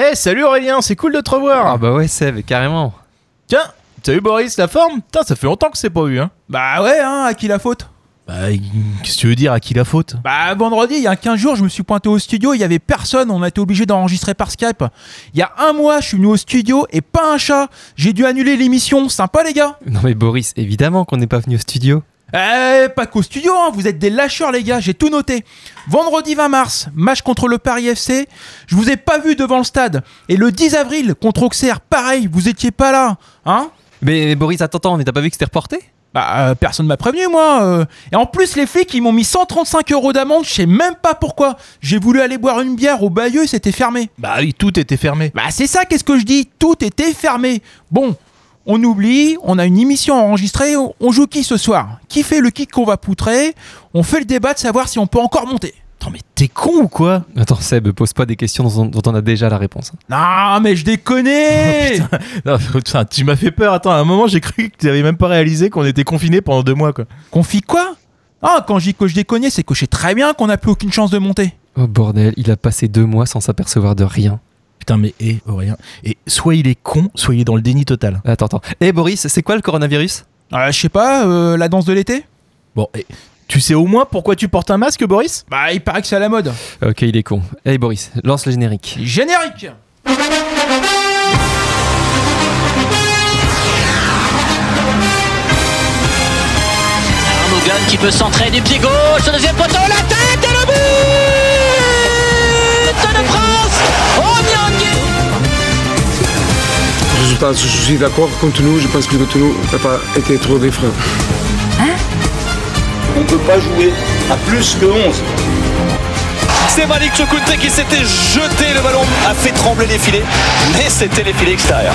Eh, salut Aurélien, c'est cool de te revoir. Ah bah ouais, Seb, carrément. Tiens, salut Boris, la forme? Putain, ça fait longtemps que c'est pas eu, hein. Bah ouais, hein, à qui la faute? Bah, qu'est-ce que tu veux dire, à qui la faute? Bah vendredi, il y a 15 jours, je me suis pointé au studio, il y avait personne, on a été obligé d'enregistrer par Skype. Il y a un mois, je suis venu au studio et pas un chat. J'ai dû annuler l'émission, sympa les gars? Non mais Boris, évidemment qu'on n'est pas venu au studio. Eh, pas qu'au studio, hein, vous êtes des lâcheurs les gars, j'ai tout noté. Vendredi 20 mars, match contre le Paris FC, je vous ai pas vu devant le stade. Et le 10 avril, contre Auxerre, pareil, vous étiez pas là, hein Mais, mais Boris, attends, attends, mais t'as pas vu que c'était reporté? Bah, euh, personne m'a prévenu, moi. euh. Et en plus, les flics, ils m'ont mis 135 euros d'amende, je sais même pas pourquoi. J'ai voulu aller boire une bière au Bayeux, c'était fermé. Bah oui, tout était fermé. Bah, c'est ça, qu'est-ce que je dis? Tout était fermé. Bon, on oublie, on a une émission enregistrée, on- on joue qui ce soir? Qui fait le kick qu'on va poutrer? On fait le débat de savoir si on peut encore monter. Attends, mais t'es con ou quoi? Attends, Seb, pose pas des questions dont, dont on a déjà la réponse. Non, mais je déconne Non, putain, tu m'as fait peur. Attends, à un moment, j'ai cru que tu avais même pas réalisé qu'on était confinés pendant deux mois, quoi. Confie quoi? Ah, quand je dis que je déconne, c'est que je sais très bien qu'on n'a plus aucune chance de monter. Oh bordel, il a passé deux mois sans s'apercevoir de rien. Putain, mais hé, Aurélien. Et soit il est con, soit il est dans le déni total. Attends, attends. Eh Boris, c'est quoi le coronavirus? Euh, je sais pas, euh, la danse de l'été? Bon, et tu sais au moins pourquoi tu portes un masque, Boris? Bah, il paraît que c'est à la mode. Ok, il est con. Eh Boris, lance le générique. Générique qui peut centrer du pied gauche, au deuxième poteau, la tête et le but de France Résultat, je suis d'accord. Contre nous, je pense que contre nous n'a pas été trop différent. On ne peut pas jouer à plus que 11. C'est Malik Choukounté qui s'était jeté, le ballon a fait trembler les filets, mais c'était les filets extérieurs.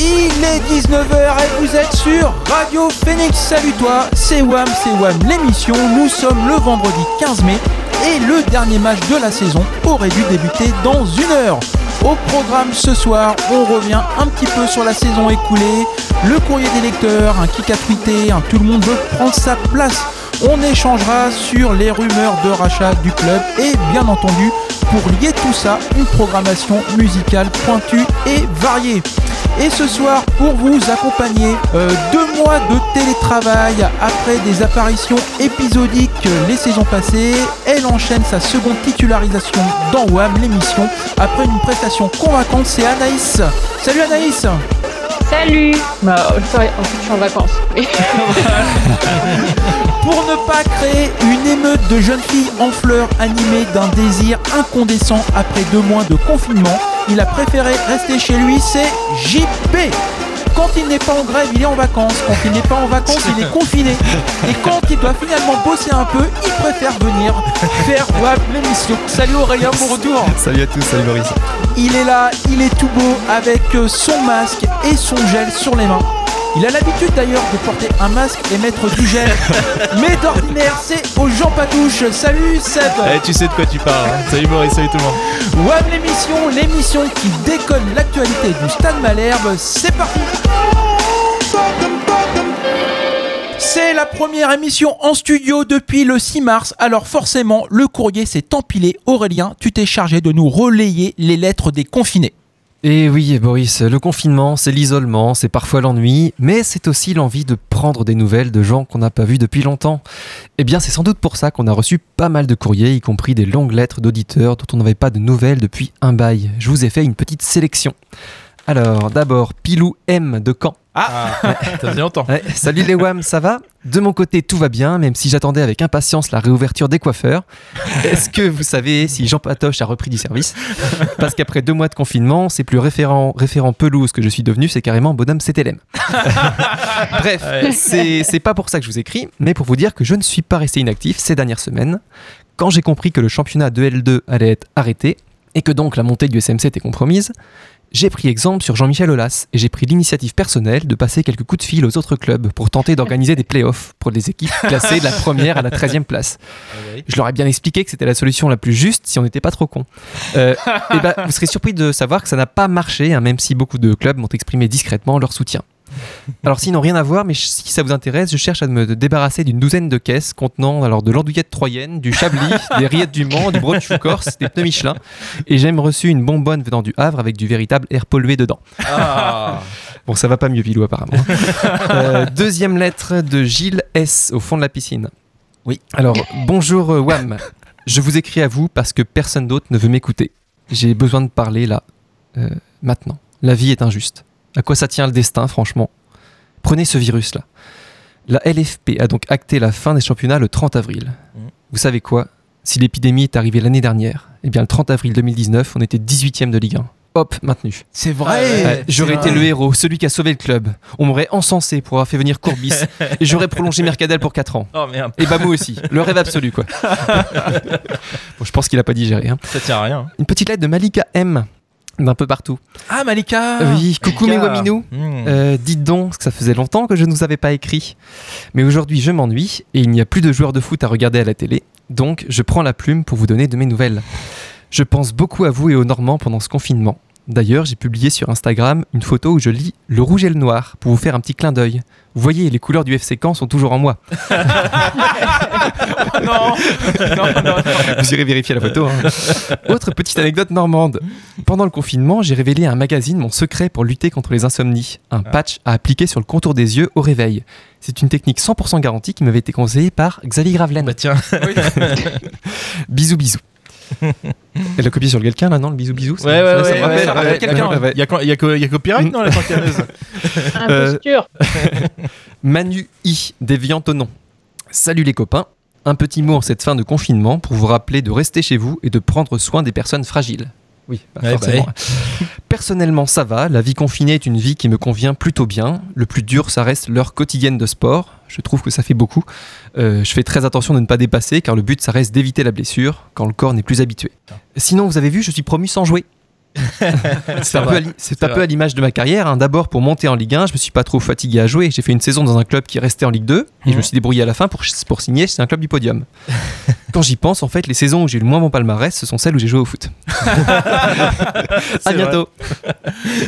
Il est 19h et vous êtes sur Radio Phoenix. Salut toi, c'est Wam, c'est Wam l'émission. Nous sommes le vendredi 15 mai et le dernier match de la saison aurait dû débuter dans une heure. Au programme ce soir, on revient un petit peu sur la saison écoulée, le courrier des lecteurs, un kick à tweeter, un tout le monde veut prendre sa place. On échangera sur les rumeurs de rachat du club et bien entendu, pour lier tout ça, une programmation musicale pointue et variée. Et ce soir, pour vous accompagner, euh, deux mois de télétravail après des apparitions épisodiques les saisons passées, elle enchaîne sa seconde titularisation dans WAM, l'émission, après une prestation convaincante, c'est Anaïs. Salut Anaïs Salut Bah, en fait, je suis en vacances. Pour ne pas créer une émeute de jeunes filles en fleurs animées d'un désir incandescent après deux mois de confinement, il a préféré rester chez lui, c'est JP. Quand il n'est pas en grève, il est en vacances. Quand il n'est pas en vacances, il est confiné. Et quand il doit finalement bosser un peu, il préfère venir faire WAP l'émission. Salut Aurélien, bon retour. Salut à tous, salut Boris. Il est là, il est tout beau avec son masque et son gel sur les mains. Il a l'habitude d'ailleurs de porter un masque et mettre du gel. Mais d'ordinaire, c'est aux Jean Patouche. Salut Seb Eh, tu sais de quoi tu parles. hein. Salut Boris, salut tout le monde. WAM l'émission, l'émission qui déconne l'actualité du Stade Malherbe. C'est parti c'est la première émission en studio depuis le 6 mars, alors forcément le courrier s'est empilé. Aurélien, tu t'es chargé de nous relayer les lettres des confinés. Et oui, Boris, le confinement, c'est l'isolement, c'est parfois l'ennui, mais c'est aussi l'envie de prendre des nouvelles de gens qu'on n'a pas vus depuis longtemps. Eh bien, c'est sans doute pour ça qu'on a reçu pas mal de courriers, y compris des longues lettres d'auditeurs dont on n'avait pas de nouvelles depuis un bail. Je vous ai fait une petite sélection. Alors, d'abord, Pilou M de Caen. Ah, ça faisait longtemps. Ouais, salut les WAM, ça va? De mon côté, tout va bien, même si j'attendais avec impatience la réouverture des coiffeurs. Est-ce que vous savez si Jean Patoche a repris du service? Parce qu'après deux mois de confinement, c'est plus référent, référent pelouse que je suis devenu, c'est carrément bonhomme CTLM. Bref, c'est c'est pas pour ça que je vous écris, mais pour vous dire que je ne suis pas resté inactif ces dernières semaines. Quand j'ai compris que le championnat de L2 allait être arrêté, et que donc la montée du SMC était compromise, j'ai pris exemple sur Jean-Michel Aulas et j'ai pris l'initiative personnelle de passer quelques coups de fil aux autres clubs pour tenter d'organiser des playoffs pour les équipes classées de la première à la 13e place. Je leur ai bien expliqué que c'était la solution la plus juste si on n'était pas trop con. Euh, et ben, vous serez surpris de savoir que ça n'a pas marché, hein, même si beaucoup de clubs m'ont exprimé discrètement leur soutien. Alors sinon rien à voir, mais si ça vous intéresse, je cherche à me débarrasser d'une douzaine de caisses contenant alors de l'andouillette troyenne, du chablis, des rillettes du Mans, du brochu corse, des pneus Michelin, et j'ai même reçu une bonbonne venant du Havre avec du véritable air pollué dedans. Bon, ça va pas mieux, Pilou, apparemment. Euh, deuxième lettre de Gilles S. au fond de la piscine. Oui. Alors, bonjour euh, Wam. Je vous écris à vous parce que personne d'autre ne veut m'écouter. J'ai besoin de parler là, euh, maintenant. La vie est injuste. À quoi ça tient le destin, franchement? Prenez ce virus-là. La LFP a donc acté la fin des championnats le 30 avril. Mhm. Vous savez quoi? Si l'épidémie est arrivée l'année dernière, eh bien le 30 avril 2019, on était 18ème de Ligue 1. Hop, maintenu. C'est vrai. Ouais, j'aurais été le héros, celui qui a sauvé le club. On m'aurait encensé pour avoir fait venir Courbis. et j'aurais prolongé Mercadel pour 4 ans. Oh merde, Et Bamou aussi. Le rêve absolu, quoi. bon, je pense qu'il a pas digéré. hein. ça tient à rien. Une petite lettre de Malika M. D'un peu partout. Ah, Malika. oui, coucou mes. Waminou. Hmm. Euh, dites donc, que ça faisait longtemps que je ne vous avais pas écrit. Mais aujourd'hui, je m'ennuie et il n'y a plus de joueurs de foot à regarder à la télé. Donc, je prends la plume pour vous donner de mes nouvelles. Je pense beaucoup à vous et aux Normands pendant ce confinement. D'ailleurs, j'ai publié sur Instagram une photo où je lis le rouge et le noir pour vous faire un petit clin d'œil. Vous voyez, les couleurs du FC Caen sont toujours en moi. non. non, non, non. Vous irez vérifier la photo. hein. Autre petite anecdote normande. Pendant le confinement, j'ai révélé à un magazine mon secret pour lutter contre les insomnies. Un patch à appliquer sur le contour des yeux au réveil. C'est une technique 100% garantie qui m'avait été conseillée par Xavier Gravelaine. Bah tiens, Bisous bisous. Elle a copié sur quelqu'un là, non Le bisou bisou Ouais, ouais, ça- ouais, ça me ouais, ouais, ouais, ouais, quelqu'un, ouais, ouais. il y a, co- il y a co- il y a copyright dans la Euh, Imposture. Manu I, déviant au nom. Salut les copains. Un petit mot en cette fin de confinement pour vous rappeler de rester chez vous et de prendre soin des personnes fragiles. Oui, bah, Ouais, forcément. Personnellement, ça va. La vie confinée est une vie qui me convient plutôt bien. Le plus dur, ça reste l'heure quotidienne de sport. Je trouve que ça fait beaucoup. Euh, je fais très attention de ne pas dépasser car le but, ça reste d'éviter la blessure quand le corps n'est plus habitué. Sinon, vous avez vu, je suis promu sans jouer. C'est un, peu à c'est C'est un peu à l'image de ma carrière. hein. D'abord, pour monter en Ligue 1, je me suis pas trop fatigué à jouer. J'ai fait une saison dans un club qui restait en Ligue 2 et je me Mhm. suis débrouillé à la fin pour, pour signer chez un club du podium. Quand j'y pense, en fait, les saisons où j'ai eu le moins bon palmarès, ce sont celles où j'ai joué au foot. à bientôt.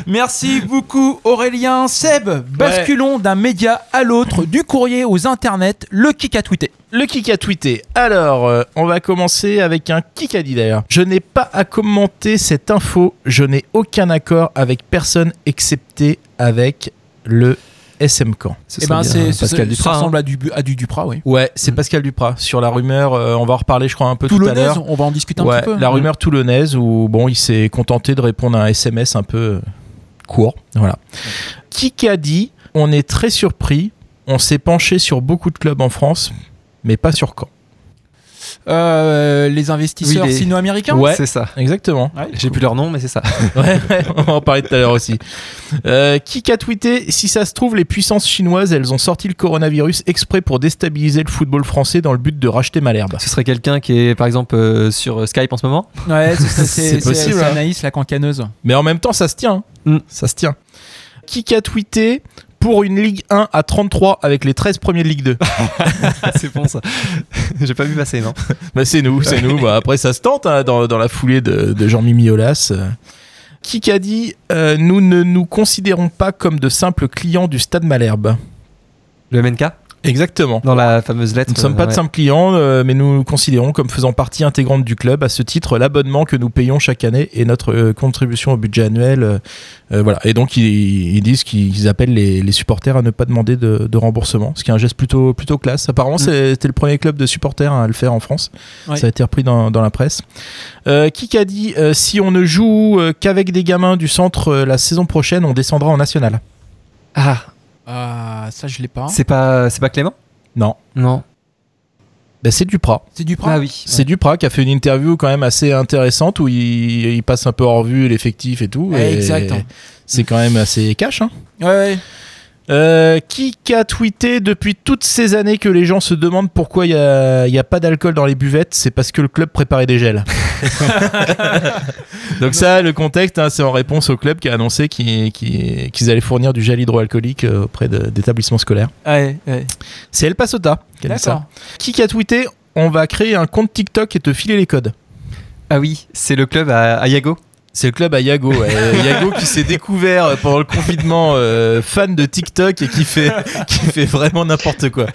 Merci beaucoup Aurélien. Seb, basculons d'un média à l'autre, du courrier aux internets, le kick a tweeté. Le kick a tweeté. Alors, euh, on va commencer avec un kick a dit d'ailleurs. Je n'ai pas à commenter cette info. Je n'ai aucun accord avec personne excepté avec le SM Camp. Ce Eh ben bien c'est Pascal ça, ça Duprat. hein. ressemble à du, à du Duprat, oui. Ouais, c'est Pascal Duprat sur la rumeur. euh, on va en reparler, je crois, un peu tout à Toulonnaise, l'heure. on va en discuter un Ouais, petit peu. la rumeur toulonnaise où bon, il s'est contenté de répondre à un SMS un peu euh, court. Voilà. Qui a dit On est très surpris. On s'est penché sur beaucoup de clubs en France, mais pas sur Caen. Euh, les investisseurs Oui, les- sino-américains Ouais. C'est ça. Exactement. Ouais, J'ai plus leur nom, mais c'est ça. Ouais, ouais, on va en parler tout à l'heure aussi. Euh, qui a tweeté Si ça se trouve, les puissances chinoises, elles ont sorti le coronavirus exprès pour déstabiliser le football français dans le but de racheter Malherbe. Ce serait quelqu'un qui est, par exemple, euh, sur Skype en ce moment Ouais, c'est- possible, c'est hein. Anaïs, la cancaneuse. Mais en même temps, ça se tient. Mm. Ça se tient. Qui a tweeté pour une Ligue 1 à 33 avec les 13 premiers de Ligue 2 C'est bon ça. J'ai pas vu passer, non bah, C'est nous, c'est nous. Bah, après, ça se tente hein, dans, dans la foulée de, de Jean-Mimi Aulas. Euh, Qui a dit euh, Nous ne nous considérons pas comme de simples clients du stade Malherbe? Le MNK Exactement. Dans la fameuse lettre. Nous ne sommes pas de simples clients, euh, mais nous nous considérons comme faisant partie intégrante du club. À ce titre, l'abonnement que nous payons chaque année et notre euh, contribution au budget annuel. euh, voilà. Et donc, ils, ils disent qu'ils appellent les, les supporters à ne pas demander de, de remboursement, ce qui est un geste plutôt, plutôt classe. Apparemment, c'est- c'était le premier club de supporters à le faire en France. Ouais. Ça a été repris dans, dans la presse. Euh, qui a dit euh, si on ne joue qu'avec des gamins du centre euh, la saison prochaine, on descendra en national Ah, Ah, ça je l'ai pas. c'est pas, c'est pas Clément? Non. Non. Ben, c'est Duprat. C'est Duprat? Ah oui. C'est Duprat qui a fait une interview quand même assez intéressante où il, il passe un peu en revue l'effectif et tout. Ouais, et exact. C'est quand même assez cash. Hein. Ouais, ouais. Euh, qui a tweeté depuis toutes ces années que les gens se demandent pourquoi il n'y a, il y a pas d'alcool dans les buvettes? C'est parce que le club préparait des gels. Donc ça, le contexte, hein, c'est en réponse au club qui a annoncé qu'ils allaient fournir du gel hydroalcoolique euh, auprès d'établissements scolaires. Ouais, ouais. C'est El Pasota qui a dit ça. D'accord. Qui a tweeté On va créer un compte TikTok et te filer les codes. Ah oui, c'est le club à, à Yago. C'est le club à Yago. Yago qui s'est découvert pendant le confinement euh, fan de TikTok et qui fait, qui fait vraiment n'importe quoi.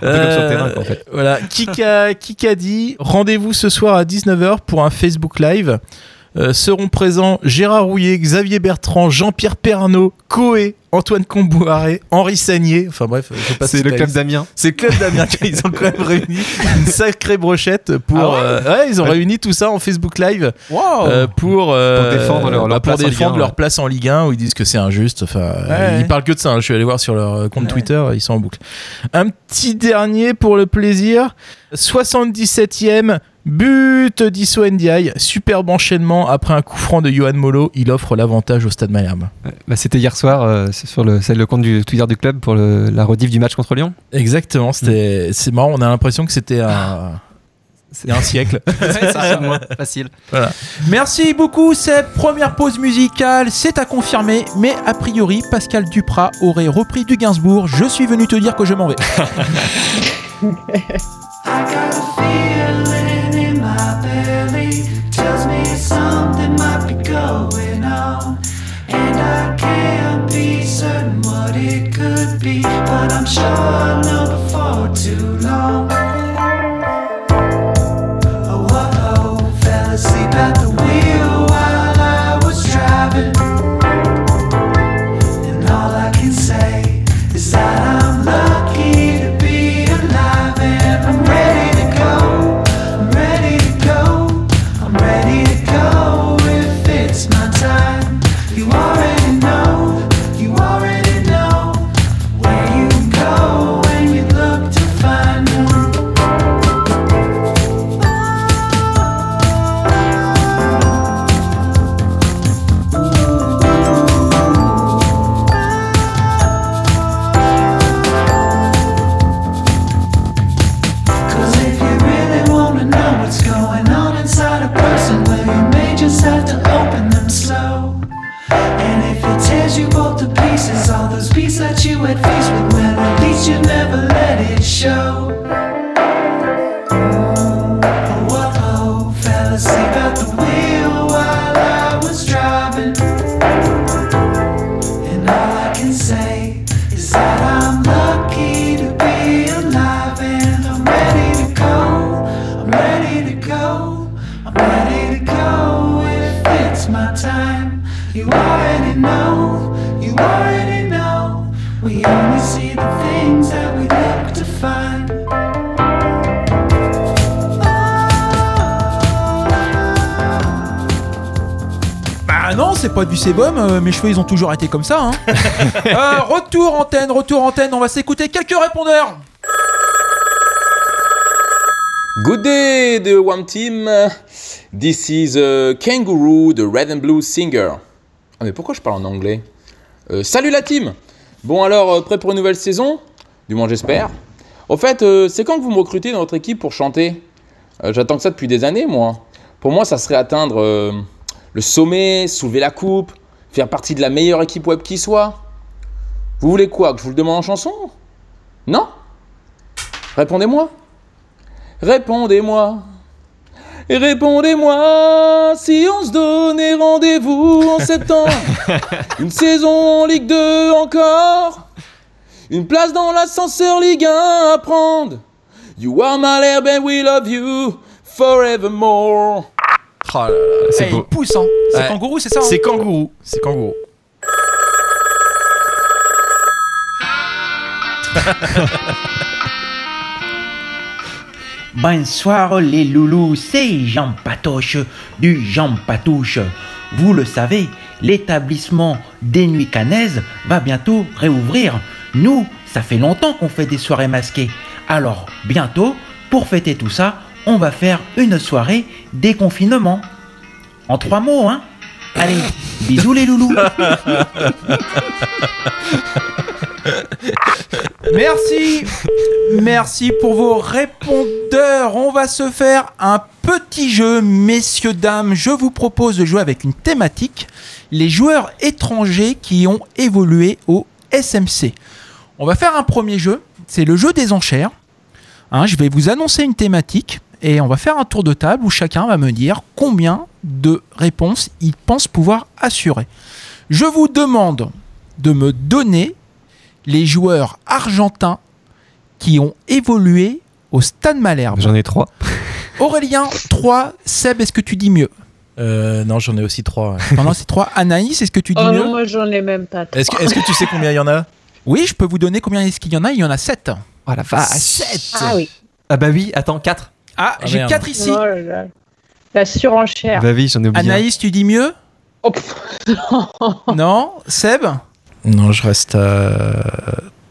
comme sur le terrain, quoi, en fait. Voilà. Kika, Kika dit rendez-vous ce soir à 19h pour un Facebook Live. Euh, seront présents Gérard Rouillet, Xavier Bertrand, Jean-Pierre Pernaud, Coé, Antoine Comboiré, Henri Sagnier. Enfin bref, je sais pas C'est le club d'Amiens. c'est le club d'Amiens ils ont quand même réuni une sacrée brochette pour. Ah ouais euh, ouais, ils ont réuni tout ça en Facebook Live Wow. euh, pour, euh, Pour défendre leur- leur bah, pour place en défendre leur place en Ligue 1 où ils disent que c'est injuste. Enfin, euh, ils parlent que de ça. hein. Je suis allé voir sur leur euh, compte Twitter, ils sont en boucle. Un petit dernier pour le plaisir. 77e but d'Isso Ndiaye. Superbe enchaînement après un coup franc de Johan Molo. Il offre l'avantage au Stade Malherbe. Bah, C'était hier soir euh, c'est sur le, c'est le compte du Twitter du club pour le- la rediff du match contre Lyon. Exactement. C'était, c'est marrant. On a l'impression que c'était un, il y a un siècle. Facile. Merci beaucoup, cette première pause musicale, c'est à confirmer, mais a priori, Pascal Duprat aurait repris du Gainsbourg. Je suis venu te dire que je m'en vais. belly tells me something might be going on. And I can't be certain what it could be, but I'm sure I'll know before too long. Sébum, euh, mes cheveux ils ont toujours été comme ça. Hein. Euh, retour antenne, retour antenne, on va s'écouter quelques répondeurs. Good day, the One Team. This is uh, Kangaroo, the Red and Blue Singer. Ah, mais pourquoi je parle en anglais? Euh, Salut la team Bon, alors, euh, prêt pour une nouvelle saison? Du moins, j'espère. Au fait, euh, c'est quand que vous me recrutez dans votre équipe pour chanter? Euh, J'attends que ça depuis des années, moi. Pour moi, ça serait atteindre euh, le sommet, soulever la coupe, faire partie de la meilleure équipe web qui soit. Vous voulez quoi Que je vous le demande en chanson? Non? Répondez-moi Répondez-moi. Répondez-moi si on se donnait rendez-vous en septembre. Une saison en Ligue 2 encore. Une place dans l'ascenseur Ligue 1 à prendre. You are my and we love you forevermore. Oh là là. C'est beau. il pousse, hein. C'est Ouais. kangourou, c'est ça hein C'est kangourou. C'est kangourou. Bonsoir les loulous, c'est Jean Patoche du Jean Patouche. Vous le savez, l'établissement des Nuits Canaises va bientôt réouvrir. Nous, ça fait longtemps qu'on fait des soirées masquées. Alors, bientôt, pour fêter tout ça, on va faire une soirée déconfinement. En trois mots, hein Allez, bisous les loulous Merci, merci pour vos répondeurs. On va se faire un petit jeu, messieurs, dames. Je vous propose de jouer avec une thématique les joueurs étrangers qui ont évolué au SMC. On va faire un premier jeu, c'est le jeu des enchères. Hein, je vais vous annoncer une thématique et on va faire un tour de table où chacun va me dire combien de réponses il pense pouvoir assurer. Je vous demande de me donner les joueurs argentins qui ont évolué au Stade Malherbe. J'en ai trois. Aurélien, 3. Seb, est-ce que tu dis mieux? Euh, non, j'en ai aussi trois. Non, non, c'est 3. Anaïs, est-ce que tu dis Oh mieux? non, moi j'en ai même pas. Est-ce que, est-ce que tu sais combien il y en a? Oui, je peux vous donner combien est-ce qu'il y en a? Il y en a 7. Oh la vache. 7 Ah oui. Ah bah oui, attends, 4. Ah, Ah, j'ai merde. 4 ici. Oh. La surenchère. Bah oui, j'en ai oublié. un. Anaïs, tu dis mieux Oh, pff, Non Seb Non, je reste à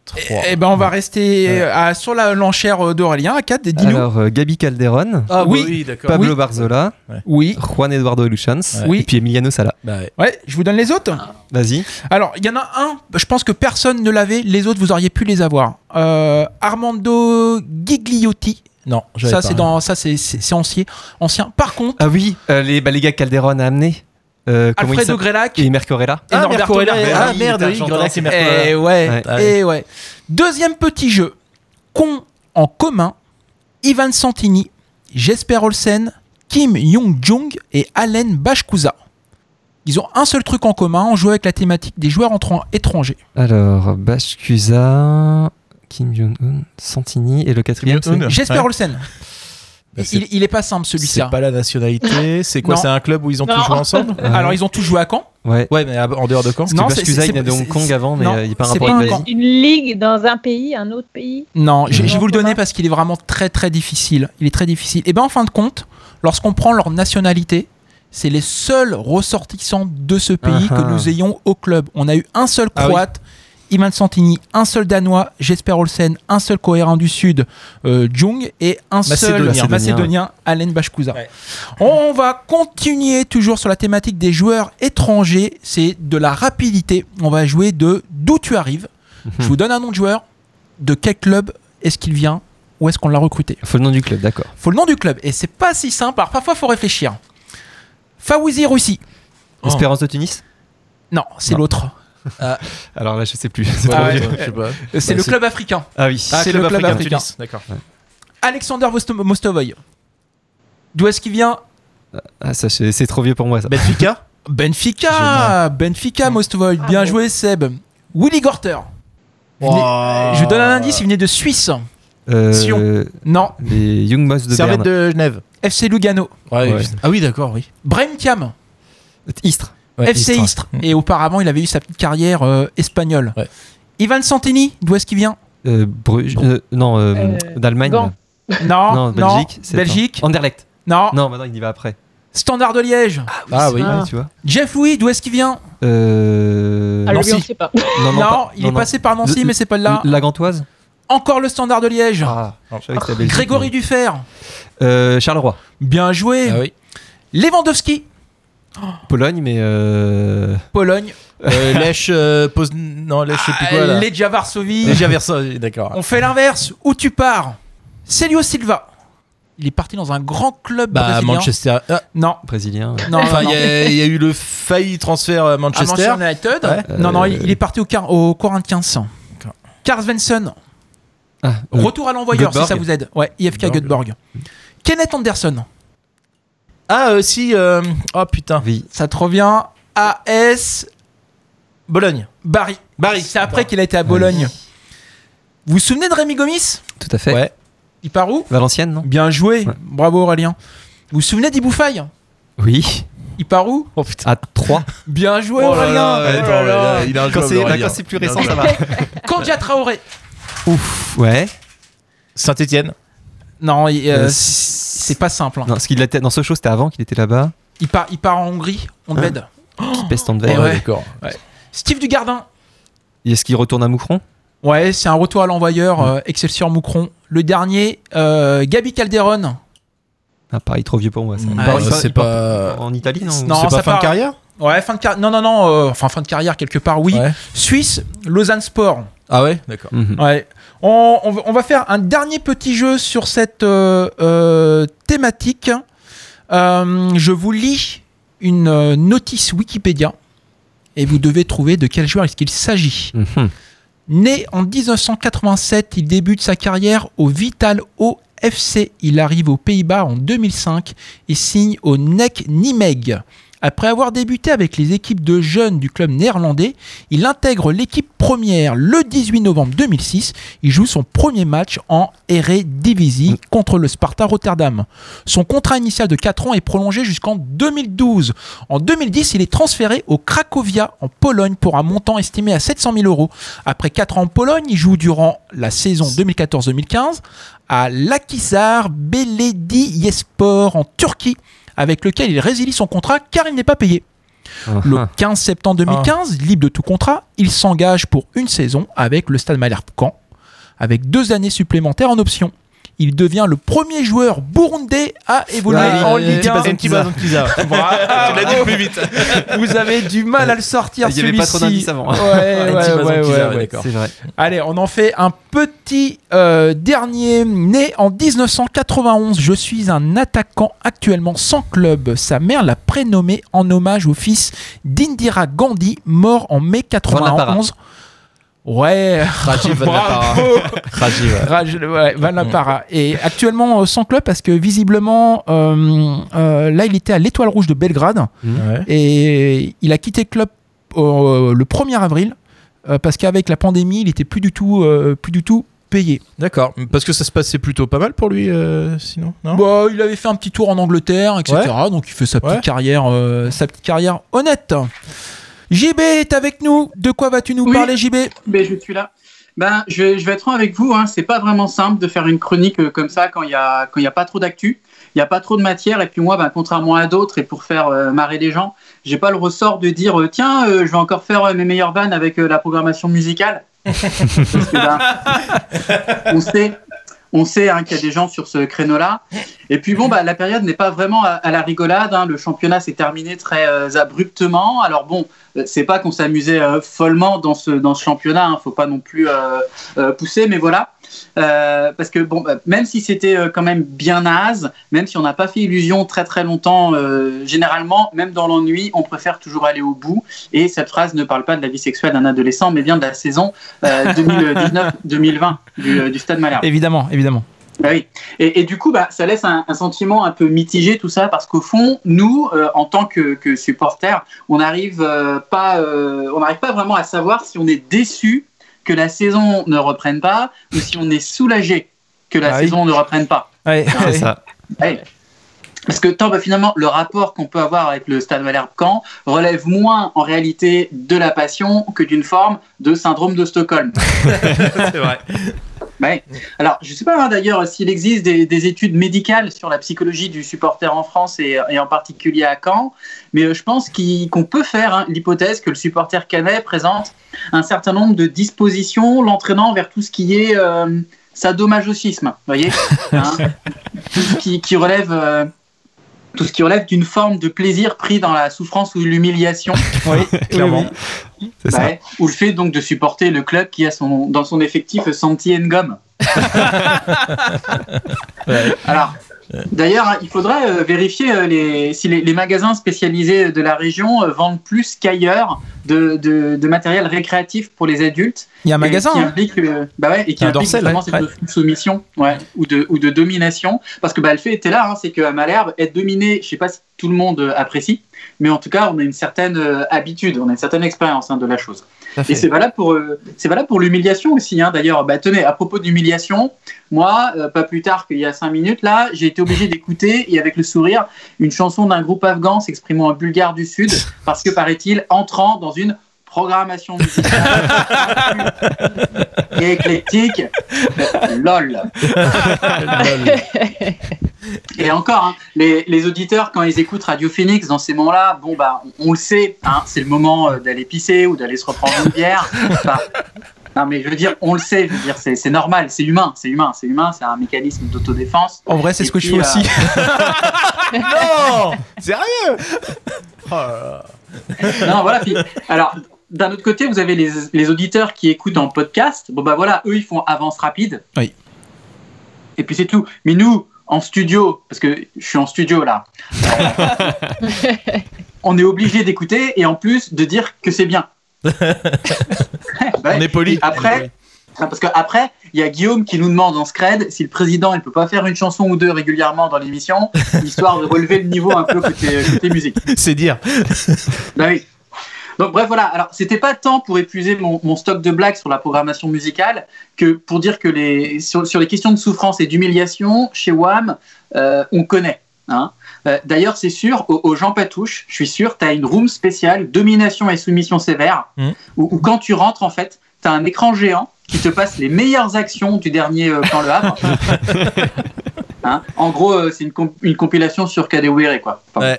3. Eh ben, on va rester euh, à- sur la- l'enchère euh, d'Aurélien à 4. Dis-nous. Alors, euh, Gabi Calderon, Ah oui, oui, d'accord. Pablo oui. Barzola, Oui. Juan Eduardo Luchans, Oui. et puis Emiliano Sala. Bah ouais. Ouais, je vous donne les autres. Vas-y. Alors, il y en a un, je pense que personne ne l'avait, les autres, vous auriez pu les avoir. Euh, Armando Gigliotti. Non, j'avais Ça, pas. c'est dans, ça, c'est, ancien, ancien. Par contre, Ah oui, euh, les, bah, les gars Calderon a amené. Euh, Alfredo Grelac. Et Mercorella. et Ah, Mercorella. Ah, oui, merde, oui, Grelac et c'est Mercorella. Eh ouais, Ouais. Ah ouais. eh ouais. Deuxième petit jeu qu'ont en commun Ivan Santini, Jesper Olsen, Kim Young-jung et Allen Bashkusa. Ils ont un seul truc en commun, on joue avec la thématique des joueurs entrants étrangers. Alors, Bashkusa, Kim Jong-un, Santini, et le quatrième, c'est Jesper Ouais. Olsen. Bah, il, il est pas simple celui-ci. C'est pas la nationalité, c'est quoi. C'est un club où ils ont tous joué ensemble Alors ils ont tous joué à Caen Ouais. Ouais, mais à- en dehors de Caen Non, Bashkusa, c'est- il est de Hong Kong avant, mais non, euh, il n'y a pas un c'est rapport pas avec un l'Asie. Une ligue dans un pays, un autre pays. Non, je, vais vous le donner parce qu'il est vraiment très très difficile. Il est très difficile. Et bien en fin de compte, lorsqu'on prend leur nationalité, c'est les seuls ressortissants de ce pays Ah que ah. nous ayons au club. On a eu un seul Ah oui. Croate, Ivan Santini, un seul Danois, Jesper Olsen, un seul cohérent du Sud, euh, Jung, et un seul Macédonien. Macédonien, Allen Bashkusa. Ouais. On va continuer toujours sur la thématique des joueurs étrangers. C'est de la rapidité. On va jouer de d'où tu arrives. Je vous donne un nom de joueur. De quel club est-ce qu'il vient? Où est-ce qu'on l'a recruté? Faut le nom du club, d'accord. Faut le nom du club. Et c'est pas si simple. Alors parfois, faut réfléchir. Faouzi Russi. Espérance de Tunis? Non, c'est Non. L'autre. Alors là, je sais plus. Ah ouais. Euh, C'est Bah, le club africain. Ah oui. Ah, c'est le club africain. D'accord. Alexander Mostovoy. D'où est-ce qu'il vient? Ah, ça, c'est trop vieux pour moi, ça. Benfica Benfica. Benfica, Mostovoy. Bien joué, Seb. Willy Gorter. Venait-. Je vous donne un indice, il venait de Suisse. Euh, Sion. Non, Les Young Moss de Servette Berne. de Genève. FC Lugano. Ouais. Ouais. Ah oui, d'accord, oui. Brahim Thiam. Istres. Ouais, FC Istres. Istres. Et auparavant, il avait eu sa petite carrière euh, espagnole. Ouais. Ivan Santini, d'où est-ce qu'il vient? Euh, Bruges. euh, non, euh, Euh, d'Allemagne. Non, Non, Belgique. c'est- Belgique. Anderlecht. Non. Non, maintenant il y va après. Standard de Liège. Ah oui. Ah. Tu vois. Jeff Louis, d'où est-ce qu'il vient? Lui, Nancy. on sait pas. Non, Non, pas- il non, est non. passé par Nancy, Le- mais c'est pas là. La Gantoise Encore le Standard de Liège. Ah, je savais que c'était Belgique, Grégory Dufer. Euh, Charleroi. Bien joué. Ah oui. Lewandowski. Pologne, mais. Euh... Pologne. Euh, Lèche, euh, pose... non, Lèche, je sais plus quoi là. Legia Varsovie. Legia Versa, d'accord. On fait l'inverse. Où tu pars? Celio Silva. Il est parti dans un grand club Bah, brésilien. Manchester. Ah, Non. Brésilien. ouais. Non, enfin, il y, a- il y a eu le failli transfert à À Manchester. Manchester United. Ouais. Non, non, Euh, il il est parti au, Car- au Corinthians. D'accord. Karl Svensson. Ah, euh, Retour à l'envoyeur, si ça vous aide. Ouais, IFK. Göteborg. Kenneth Anderson. Ah, euh, si. euh, Oh putain. oui. Ça te revient AS Bologne. Barry. Barry. C'est après qu'il a été à Bologne. Vous vous souvenez de Rémi Gomis? Tout à fait. Ouais. Il part où? Valenciennes, non? Bien joué. Ouais. Bravo Aurélien. Vous vous souvenez d'Iboufaï Oui. Il part où? Oh putain. À 3. Bien joué Oh là Aurélien. là, attends, Oh là là. il a un Quand job, c'est Aurélien. quand c'est plus Il a un récent, ça va. Kandia Traoré. Ouf. Ouais. Saint-Etienne. Non, il- euh, Euh, c'est pas simple. hein. Non, parce qu'il était dans ce show, c'était avant qu'il était là-bas. Il, part, il part en Hongrie, on Hein devait. Qui peste en devait. ouais. d'accord. Steve Dugardin. Est-ce qu'il retourne à Moucron? Ouais, c'est un retour à l'envoyeur, euh, Excelsior Moucron. Le dernier, euh, Gabi Calderon. Ah, pareil, trop vieux pour moi. Ça. Mm, bah, part- il c'est pas- En Italie, non Non, c'est ça pas fin part- de carrière? Ouais, fin de carrière. Non, non, non. euh, enfin, fin de carrière quelque part, oui. Ouais. Suisse, Lausanne Sport. Ah ouais? D'accord. Mhm. Ouais. On, on va- on va faire un dernier petit jeu sur cette euh, euh, thématique. Euh, je vous lis une notice Wikipédia et vous devez trouver de quel joueur est-ce qu'il s'agit. Mhm. Né en 1987, il débute sa carrière au Vital FC. Il arrive aux Pays-Bas en 2005 et signe au NEC Nijmegen. Après avoir débuté avec les équipes de jeunes du club néerlandais, il intègre l'équipe première le 18 novembre 2006. Il joue son premier match en Eredivisie contre le Sparta Rotterdam. Son contrat initial de 4 ans est prolongé jusqu'en 2012. En 2010, il est transféré au Cracovia en Pologne pour un montant estimé à 700 000 euros. Après 4 ans en Pologne, il joue durant la saison 2014-2015 à Lakisar Belediyespor en Turquie, avec lequel il résilie son contrat car il n'est pas payé. Le 15 septembre 2015, libre de tout contrat, il s'engage pour une saison avec le Stade Malherbe Caen, avec deux années supplémentaires en option. Il devient le premier joueur burundais à évoluer en Ligue 1. Ntiba Zonkiza. Bravo. Tu l'as dit plus vite. Vous avez du mal à le sortir Il y avait pas trop celui-ci. d'indices avant. Ouais, ouais, ouais, Zonkiza, ouais, ouais, ouais. d'accord. C'est vrai. Allez, on en fait un petit euh, dernier. Né en 1991, je suis un attaquant actuellement sans club. Sa mère l'a prénommé en hommage au fils d'Indira Gandhi, mort en mai 91. Ouais, Rajiv. Rajiv, ouais. Raj, ouais, Vannapara. Et actuellement euh, sans club parce que visiblement, euh, euh, là, il était à l'Étoile Rouge de Belgrade Ouais. et il a quitté le club euh, le 1er avril euh, parce qu'avec la pandémie, il était plus du tout, euh, plus du tout payé. D'accord. Parce que ça se passait plutôt pas mal pour lui, euh, sinon Non? Bah, il avait fait un petit tour en Angleterre, etc. Donc il fait sa petite Ouais. carrière, euh, sa petite carrière honnête. JB est avec nous. De quoi vas-tu nous Oui. parler, JB Ben, je suis là. Ben, je, je vais être franc avec vous. Hein. C'est pas vraiment simple de faire une chronique euh, comme ça quand il y a quand il y a pas trop d'actu. Il y a pas trop de matière. Et puis moi, ben, contrairement à d'autres, et pour faire euh, marrer les gens, j'ai pas le ressort de dire euh, tiens, euh, je vais encore faire euh, mes meilleures vannes avec la programmation musicale. Parce que, ben, on sait. On sait hein, qu'il y a des gens sur ce créneau-là. Et puis bon, bah, la période n'est pas vraiment à, la rigolade. hein. Le championnat s'est terminé très euh, abruptement. Alors bon, euh, c'est pas qu'on s'amusait euh, follement dans ce, dans ce championnat. Hein. Faut pas non plus euh, euh, pousser, mais voilà. Euh, parce que bon, bah, même si c'était euh, quand même bien naze, même si on n'a pas fait illusion très très longtemps, euh, généralement, même dans l'ennui, on préfère toujours aller au bout. Et cette phrase ne parle pas de la vie sexuelle d'un adolescent, mais bien de la saison euh, 2019-2020 du, du Stade Malherbe. Évidemment, évidemment. Bah oui. Et, et du coup, bah, ça laisse un, un sentiment un peu mitigé tout ça, parce qu'au fond, nous, euh, en tant que, que supporters, on n'arrive euh, pas, euh, on n'arrive pas vraiment à savoir si on est déçu que la saison ne reprenne pas, ou si on est soulagé que la Ah oui. saison ne reprenne pas. Ouais, C'est ouais. ça. Ouais. Parce que tant, bah, finalement, le rapport qu'on peut avoir avec le Stade Malherbe-Caen relève moins en réalité de la passion que d'une forme de syndrome de Stockholm. C'est vrai. Ouais. Alors, je ne sais pas hein, d'ailleurs s'il existe des, des études médicales sur la psychologie du supporter en France et, et en particulier à Caen, mais euh, je pense qu'on peut faire hein, l'hypothèse que le supporter canet présente un certain nombre de dispositions l'entraînant vers tout ce qui est euh, sadomasochisme, vous voyez Hein Tout ce qui, qui relève... tout ce qui relève d'une forme de plaisir pris dans la souffrance ou l'humiliation. Oui, Clairement. C'est ça. Ouais. Ou le fait donc de supporter le club qui a son, dans son effectif Santi Ngom. Alors, d'ailleurs, il faudrait euh, vérifier euh, les, si les, les magasins spécialisés de la région euh, vendent plus qu'ailleurs de, de, de matériel récréatif pour les adultes. Il y a un magasin. Qui hein. implique, euh, bah ouais, et qui implique Dorsel, justement ouais. cette soumission ouais, ou, de, ou de domination. Parce que bah, le fait était là, hein, c'est qu'à Malherbe, être dominé, je sais pas si tout le monde apprécie, mais en tout cas, on a une certaine euh, habitude, on a une certaine expérience hein, de la chose. Et c'est valable pour, euh, c'est valable pour l'humiliation aussi. Hein. D'ailleurs, bah, tenez, à propos d'humiliation, moi, euh, pas plus tard qu'il y a cinq minutes, là, j'ai été obligé d'écouter, et avec le sourire, une chanson d'un groupe afghan s'exprimant en bulgare du Sud, parce que, paraît-il, entrant dans une programmation musicale et éclectique, lol. Et encore, hein, les, les auditeurs, quand ils écoutent Radio Phoenix dans ces moments-là, bon, bah, on, on le sait, hein, c'est le moment euh, d'aller pisser ou d'aller se reprendre une bière. Enfin, non, mais je veux dire, on le sait, je veux dire, c'est c'est normal, c'est humain, c'est humain, c'est humain, c'est un mécanisme d'autodéfense. En vrai, c'est ce que je fais euh, aussi. non Sérieux? Non, voilà. Puis, alors, d'un autre côté, vous avez les, les auditeurs qui écoutent en podcast. Bon, bah voilà, eux, ils font avance rapide. Oui. Et puis c'est tout. Mais nous, en studio, parce que je suis en studio là, on est obligé d'écouter et en plus de dire que c'est bien. Ouais. On est poli. Et Après, Parce qu'après, il y a Guillaume qui nous demande en scred si le président il peut pas faire une chanson ou deux régulièrement dans l'émission, histoire de relever le niveau un peu côté, côté musique. C'est dire. Bah oui. Donc bref voilà, alors c'était pas tant pour épuiser mon, mon stock de blagues sur la programmation musicale que pour dire que les, sur, sur les questions de souffrance et d'humiliation, chez WAM, euh, on connaît. Hein. Euh, D'ailleurs, c'est sûr, au, au Jean Patouche, je suis sûr, tu as une room spéciale, domination et soumission sévère, Mm. où, où quand tu rentres, en fait, tu as un écran géant qui te passe les meilleures actions du dernier euh, Plan Le Havre. Hein. en gros, euh, c'est une, comp- une compilation sur Kadewere, quoi. Enfin, Ouais.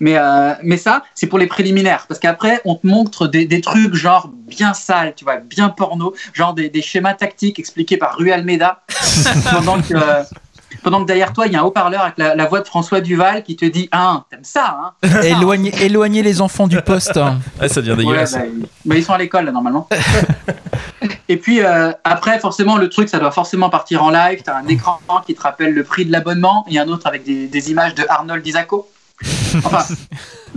Mais, euh, mais ça, c'est pour les préliminaires. Parce qu'après, on te montre des, des trucs genre bien sales, tu vois, bien porno, genre des, des schémas tactiques expliqués par Rue Almeida. pendant, que, euh, pendant que derrière toi, il y a un haut-parleur avec la, la voix de François Duval qui te dit Ah, t'aimes ça, hein éloignez, éloignez les enfants du poste. Ah, ça devient Ouais, dégueulasse. bah, ils- bah, ils sont à l'école, là, normalement. Et puis, euh, après, forcément, le truc, ça doit forcément partir en live. T'as un écran qui te rappelle le prix de l'abonnement et un autre avec des, des images de Arnold Isaco. Enfin,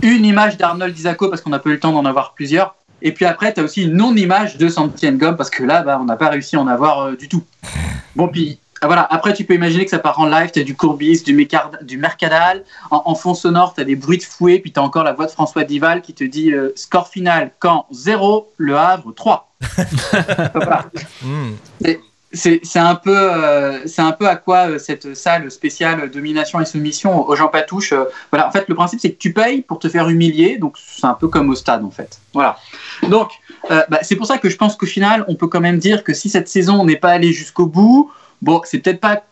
une image d'Arnold Isaco parce qu'on n'a pas eu le temps d'en avoir plusieurs. Et puis après, tu as aussi une non-image de Santienne Gomme parce que là, bah, on n'a pas réussi à en avoir euh, du tout. Bon, puis ah, voilà, après, tu peux imaginer que ça part en live. Tu as du Courbis, du, Mécard- du Mercadal. En, en fond sonore, tu as des bruits de fouet. Puis tu as encore la voix de François Dival qui te dit euh, score final quand 0, Le Havre 3. Voilà. Hmm. C'est- un, peu, euh, c'est un peu à quoi euh, cette salle spéciale domination et soumission aux gens patouches. euh, voilà, en fait, le principe, c'est que tu payes pour te faire humilier. Donc, c'est un peu comme au stade, en fait. Voilà. Donc, bah, c'est pour ça que je pense qu'au final, on peut quand même dire que si cette saison n'est pas allée jusqu'au bout, bon, c'est peut-être pas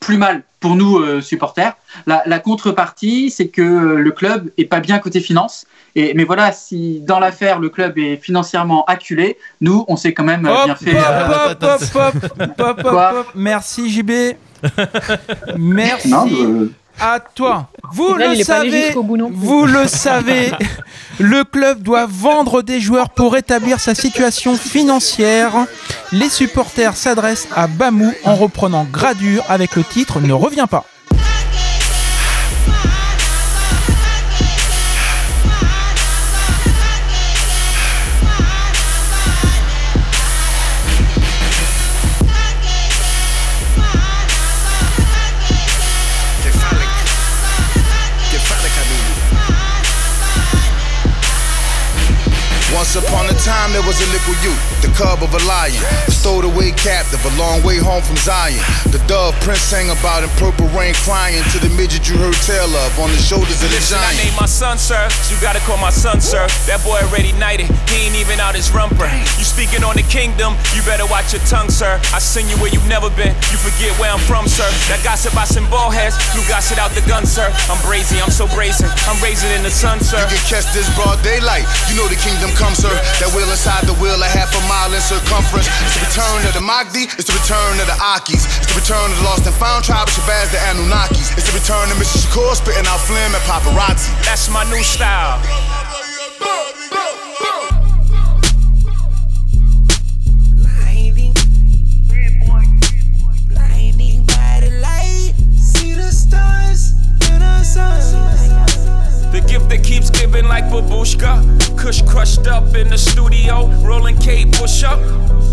plus mal pour nous euh, supporters. La, la contrepartie, c'est que euh, le club est pas bien côté finance. Et, mais voilà, si dans l'affaire le club est financièrement acculé, nous, on s'est quand même euh, Hop, bien fait. hop, hop, hop, hop, hop, hop, Quoi hop. Merci JB. Merci Non, euh, à toi. Vous Là, le savez, bout vous le savez, le club doit vendre des joueurs pour rétablir sa situation financière. Les supporters s'adressent à Bamou en reprenant Gradure avec le titre Ne reviens pas. Once upon a time, there was a little youth, the cub of a lion, a stowed away captive, a long way home from Zion. The dove prince sang about in purple rain, crying to the midget you heard tell of on the shoulders of the Listen, I giant. named my son, sir. You gotta call my son, sir. That boy already knighted. He ain't even out his rumper. You speaking on the kingdom, you better watch your tongue, sir. I send you where you've never been. You forget where I'm from, sir. That gossip I send ball heads. You gossip out the gun, sir. I'm brazy, I'm so brazen. I'm raising in the sun, sir. You can catch this broad daylight. You know the kingdom comes, sir. That wheel inside the wheel, a half a mile in circumference. It's the return of the Magdi. It's the return of the Akis. It's the return of the lost and found tribe of Shabazz, the Anunnakis. It's the return of Mr. Shakur spitting out phlegm and paparazzi. That's my new style. Blinding by the light, see the stars in our The gift that keeps giving like babushka. Kush crushed up in the studio, rolling K push up.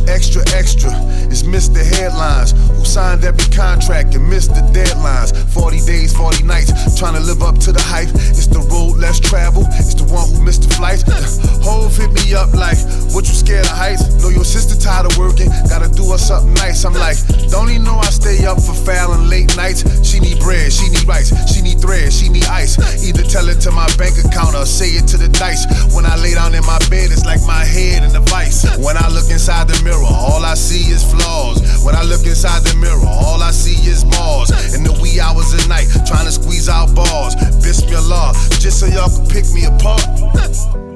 Extra, extra. It's Mr. Headlines who signed every contract and missed the deadlines. 40 days, 40 nights, trying to live up to the hype. It's the road less traveled. It's the one who missed the flight. Hove hit me up like, what you scared of heights? Know your sister tired of working, gotta do her something nice. I'm like, don't even know I stay up for fouling late nights. She need bread, she need rice, she need thread, she need ice. Either tell it to my bank account or say it to the dice. When I lay down in my bed, it's like my head in a vice. When I look inside the mirror, all I see is flaws. When I look inside the mirror, all I see is balls. In the wee hours of night, trying to squeeze out balls. Bismillah, just so y'all can pick me apart.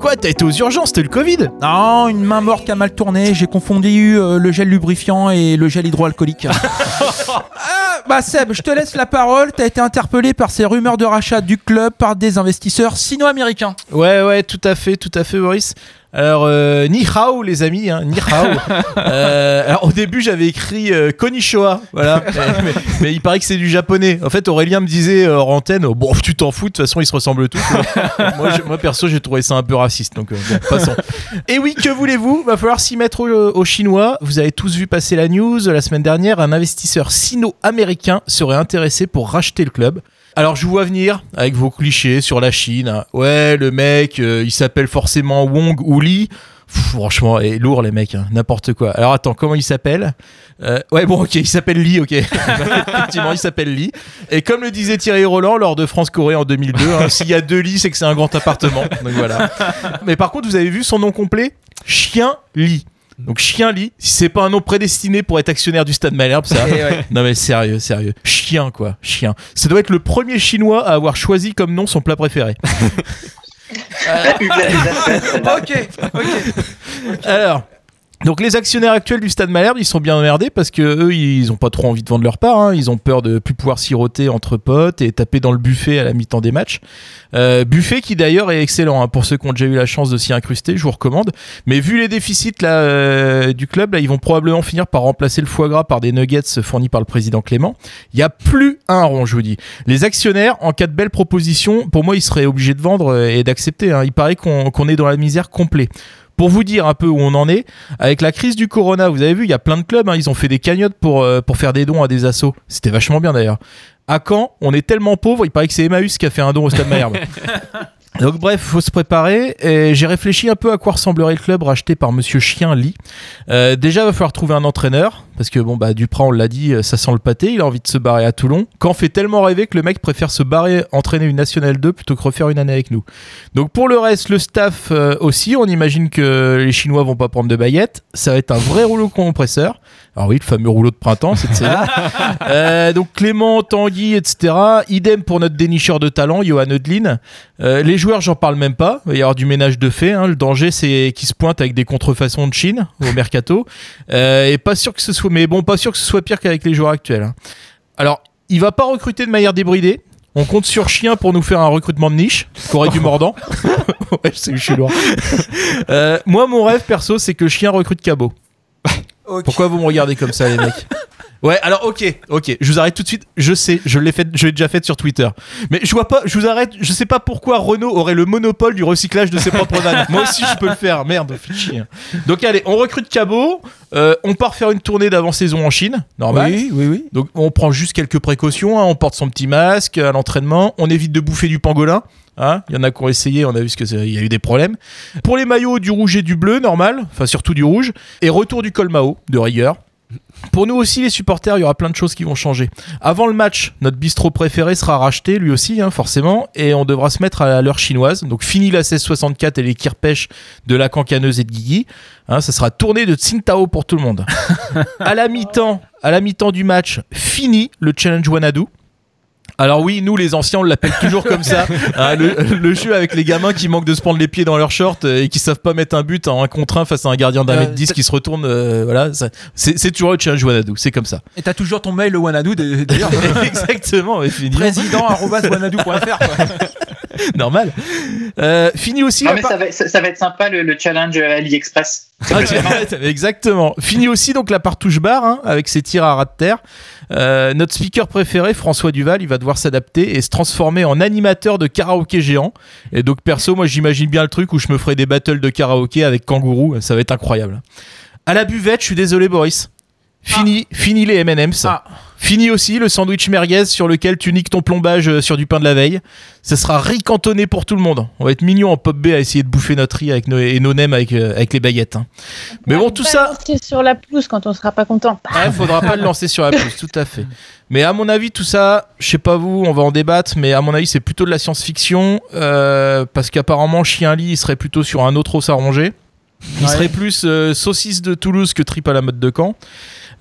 Quoi, t'as été aux urgences, c'était le Covid? Non, une main morte qui a mal tourné. J'ai confondu euh, le gel lubrifiant et le gel hydroalcoolique. ah, bah Seb, je te laisse la parole. T'as été interpellé par ces rumeurs de rachat du club par des investisseurs sino-américains. Ouais, ouais, tout à fait, tout à fait, Boris. Alors, euh, ni hao, les amis, hein, ni hao. Euh, alors, au début, j'avais écrit euh, Konnichiwa, voilà. mais, mais- mais il paraît que c'est du japonais. En fait, Aurélien me disait euh, hors antenne, oh, bon, tu t'en fous, de toute façon, ils se ressemblent tous. moi, je- moi, perso, j'ai trouvé ça un peu raciste, donc euh, bon, passons. Et oui, que voulez-vous? Va falloir s'y mettre aux, aux Chinois. Vous avez tous vu passer la news la semaine dernière. Un investisseur sino-américain serait intéressé pour racheter le club. Alors je vous vois venir avec vos clichés sur la Chine. Ouais, le mec, euh, il s'appelle forcément Wong ou Li. Pff, franchement, et lourd les mecs, hein, n'importe quoi. Alors attends, comment il s'appelle? Euh, Ouais, bon, ok, il s'appelle Lee, ok. Effectivement, il s'appelle Lee. Et comme le disait Thierry Roland lors de France-Corée en 2002, hein, s'il y a deux lits, c'est que c'est un grand appartement. Donc voilà. Mais par contre, vous avez vu son nom complet? Chien Lee. Donc Chien Lee, si c'est pas un nom prédestiné pour être actionnaire du Stade Malherbe, ça. Eh ouais. Non mais sérieux, sérieux. Chien quoi, chien. Ça doit être le premier chinois à avoir choisi comme nom son plat préféré. ok, ok. Alors, donc les actionnaires actuels du Stade Malherbe, ils sont bien emmerdés parce que eux, ils ont pas trop envie de vendre leur part. hein. Ils ont peur de plus pouvoir siroter entre potes et taper dans le buffet à la mi-temps des matchs. Euh, buffet qui d'ailleurs est excellent hein. pour ceux qui ont déjà eu la chance de s'y incruster, je vous recommande. Mais vu les déficits euh, du club, là, ils vont probablement finir par remplacer le foie gras par des nuggets fournis par le président Clément. Il y a plus un rond, je vous dis. Les actionnaires, en cas de belle proposition, pour moi, ils seraient obligés de vendre euh, et d'accepter. hein. Il paraît qu'on est dans la misère complète. Pour vous dire un peu où on en est, avec la crise du corona, vous avez vu, il y a plein de clubs, hein, ils ont fait des cagnottes pour, euh, pour faire des dons à des assos. C'était vachement bien d'ailleurs. À Caen, on est tellement pauvre, il paraît que c'est Emmaüs qui a fait un don au Stade Malherbe. Donc bref, faut se préparer. Et j'ai réfléchi un peu à quoi ressemblerait le club racheté par Monsieur Chien Lee. Euh, déjà, va falloir trouver un entraîneur parce que bon bah Duprat, on l'a dit, euh, ça sent le pâté. Il a envie de se barrer à Toulon. Quand fait tellement rêver que le mec préfère se barrer entraîner une nationale 2 plutôt que refaire une année avec nous. Donc pour le reste, le staff euh, aussi, on imagine que les Chinois vont pas prendre de baguettes. Ça va être un vrai rouleau compresseur. Alors oui, le fameux rouleau de printemps cette saison. Euh, donc Clément, Tanguy, etc. Idem pour notre dénicheur de talent, Johan Eudlin. Euh, les joueurs, j'en parle même pas. Il va y avoir du ménage de fait. hein. Le danger, c'est qu'ils se pointent avec des contrefaçons de Chine au mercato. Euh, et pas sûr que ce soit, mais bon, pas sûr que ce soit pire qu'avec les joueurs actuels. hein. Alors, il va pas recruter de manière débridée. On compte sur Chien pour nous faire un recrutement de niche, Corée du Mordant. ouais, je sais que je suis loin. Euh, moi, mon rêve perso, c'est que Chien recrute Cabot. Pourquoi vous me regardez comme ça, les mecs? Ouais, alors ok, ok, je vous arrête tout de suite. Je sais, je l'ai fait, je l'ai déjà fait sur Twitter. Mais je vois pas, je vous arrête. Je sais pas pourquoi Renault aurait le monopole du recyclage de ses propres vannes. Moi aussi, je peux le faire. Merde, chier. Donc allez, on recrute Cabot. euh, on part faire une tournée d'avant-saison en Chine, normal. Oui, oui, oui. Donc on prend juste quelques précautions. hein. On porte son petit masque à l'entraînement. On évite de bouffer du pangolin. Hein Il y en a qui ont essayé, on a vu ce que il y a eu des problèmes. Pour les maillots, du rouge et du bleu, normal. Enfin, surtout du rouge. Et retour du Colmao, de rigueur. Pour nous aussi, les supporters, il y aura plein de choses qui vont changer. Avant le match, notre bistrot préféré sera racheté, lui aussi, hein, forcément, et on devra se mettre à l'heure chinoise. Donc, fini la 1664 et les kirpèches de la cancaneuse et de Guigui. Hein, ça sera tourné de Tsingtao pour tout le monde. à la mi-temps, à la mi-temps du match, fini le challenge Wanadu. Alors oui, nous les anciens, on l'appelle toujours comme ça. Hein, le, le jeu avec les gamins qui manquent de se prendre les pieds dans leurs shorts euh, et qui savent pas mettre un but en un contre un face à un gardien d'un Euh, mètre 10 qui se retourne. euh, voilà, ça- c'est c'est toujours le challenge Wanadu, c'est comme ça. Et t'as toujours ton mail, le Wanadu, d'ailleurs. Exactement, ouais, fini. Président.wanadu.fr. Normal. Euh, fini aussi. Non, la mais par- ça va, ça, ça va être sympa le, le challenge AliExpress. Ah, Exactement. Fini aussi donc la partouche bar hein, avec ses tirs à ras de terre. Euh, notre speaker préféré, François Duval, il va devoir s'adapter et se transformer en animateur de karaoké géant. Et donc perso, moi j'imagine bien le truc où je me ferai des battles de karaoké avec kangourou. Ça va être incroyable. À la buvette, je suis désolé Boris. Fini, fini les M&M's. Fini aussi le sandwich merguez sur lequel tu niques ton plombage euh, sur du pain de la veille. Ça sera ricantonné pour tout le monde. On va être mignon en pop B à essayer de bouffer notre riz avec nos, et nos nems avec, euh, avec les baguettes. hein. Mais bon, tout ça. C'est sur la pelouse quand on sera pas content. Il faudra pas le lancer sur la pelouse, tout à fait. Mais à mon avis, tout ça, je sais pas vous, on va en débattre, mais à mon avis, c'est plutôt de la science-fiction, euh, parce qu'apparemment, Chien Lit, il serait plutôt sur un autre os à ronger. Il Ouais. serait plus euh, saucisse de Toulouse que trip à la mode de Caen.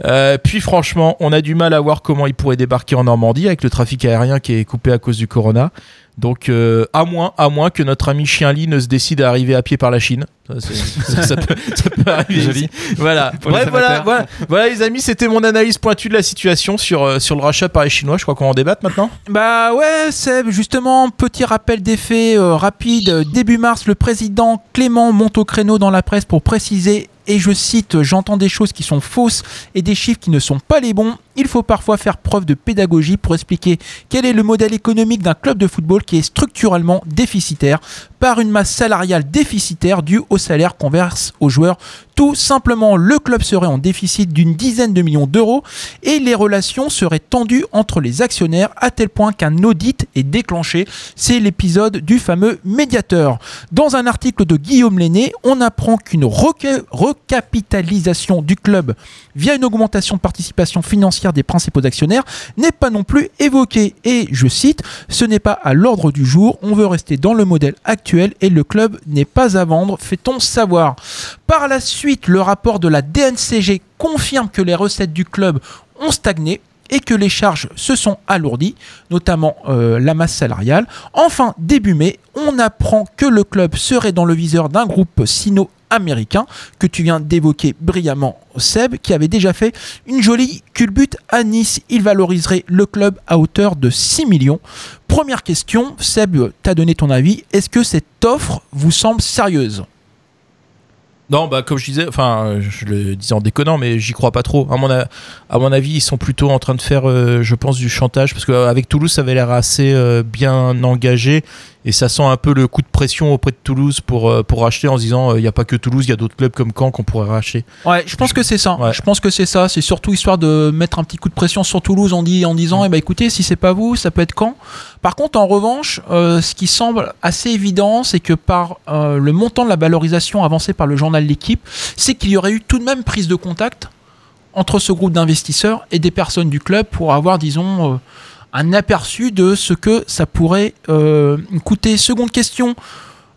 Euh, puis franchement, on a du mal à voir comment il pourrait débarquer en Normandie avec le trafic aérien qui est coupé à cause du corona. Donc euh, à moins, à moins que notre ami Chien-Lit ne se décide à arriver à pied par la Chine. Ça, c'est- ça- ça peut, ça peut arriver. Joli. Voilà. Bref, voilà, voilà, voilà, les amis, c'était mon analyse pointue de la situation sur, euh, sur le rachat par les Chinois. Je crois qu'on en débatte maintenant. Bah ouais, Seb, justement, petit rappel des faits euh, rapide. Début mars, le président Clément monte au créneau dans la presse pour préciser, et je cite, j'entends des choses qui sont fausses et des chiffres qui ne sont pas les bons. Il faut parfois faire preuve de pédagogie pour expliquer quel est le modèle économique d'un club de football qui est structurellement déficitaire par une masse salariale déficitaire due au salaire qu'on verse aux joueurs. Tout simplement, le club serait en déficit d'une dizaine de millions d'euros et les relations seraient tendues entre les actionnaires à tel point qu'un audit est déclenché. C'est l'épisode du fameux médiateur. Dans un article de Guillaume Lenné, on apprend qu'une reca- recapitalisation du club via une augmentation de participation financière des principaux actionnaires n'est pas non plus évoquée. Et je cite, ce n'est pas à l'ordre du jour, on veut rester dans le modèle actuel et le club n'est pas à vendre, fait-on savoir. Par la suite, le rapport de la DNCG confirme que les recettes du club ont stagné et que les charges se sont alourdies, notamment euh, la masse salariale. Enfin, début mai, on apprend que le club serait dans le viseur d'un groupe sino-américain que tu viens d'évoquer brillamment, Seb, qui avait déjà fait une jolie culbute à Nice. Il valoriserait le club à hauteur de 6 millions. Première question, Seb, t'as donné ton avis. Est-ce que cette offre vous semble sérieuse? Non, bah comme je disais, enfin, je le disais en déconnant, mais j'y crois pas trop. À mon, a- mon avis, ils sont plutôt en train de faire, euh, je pense, du chantage, parce qu'avec Toulouse, ça avait l'air assez euh, bien engagé, et ça sent un peu le coup de pression auprès de Toulouse pour, euh, pour racheter en se disant, il n'y a pas que Toulouse, il y a d'autres clubs comme Caen qu'on pourrait racheter. Ouais, je pense que c'est ça. Je pense que c'est ça. C'est surtout histoire de mettre un petit coup de pression sur Toulouse en, dit, en disant, eh ben écoutez, si c'est pas vous, ça peut être quand. Par contre, en revanche, euh, ce qui semble assez évident, c'est que par euh, le montant de la valorisation avancé par le journal L'équipe, c'est qu'il y aurait eu tout de même prise de contact entre ce groupe d'investisseurs et des personnes du club pour avoir, disons, euh, un aperçu de ce que ça pourrait euh, coûter. Seconde question.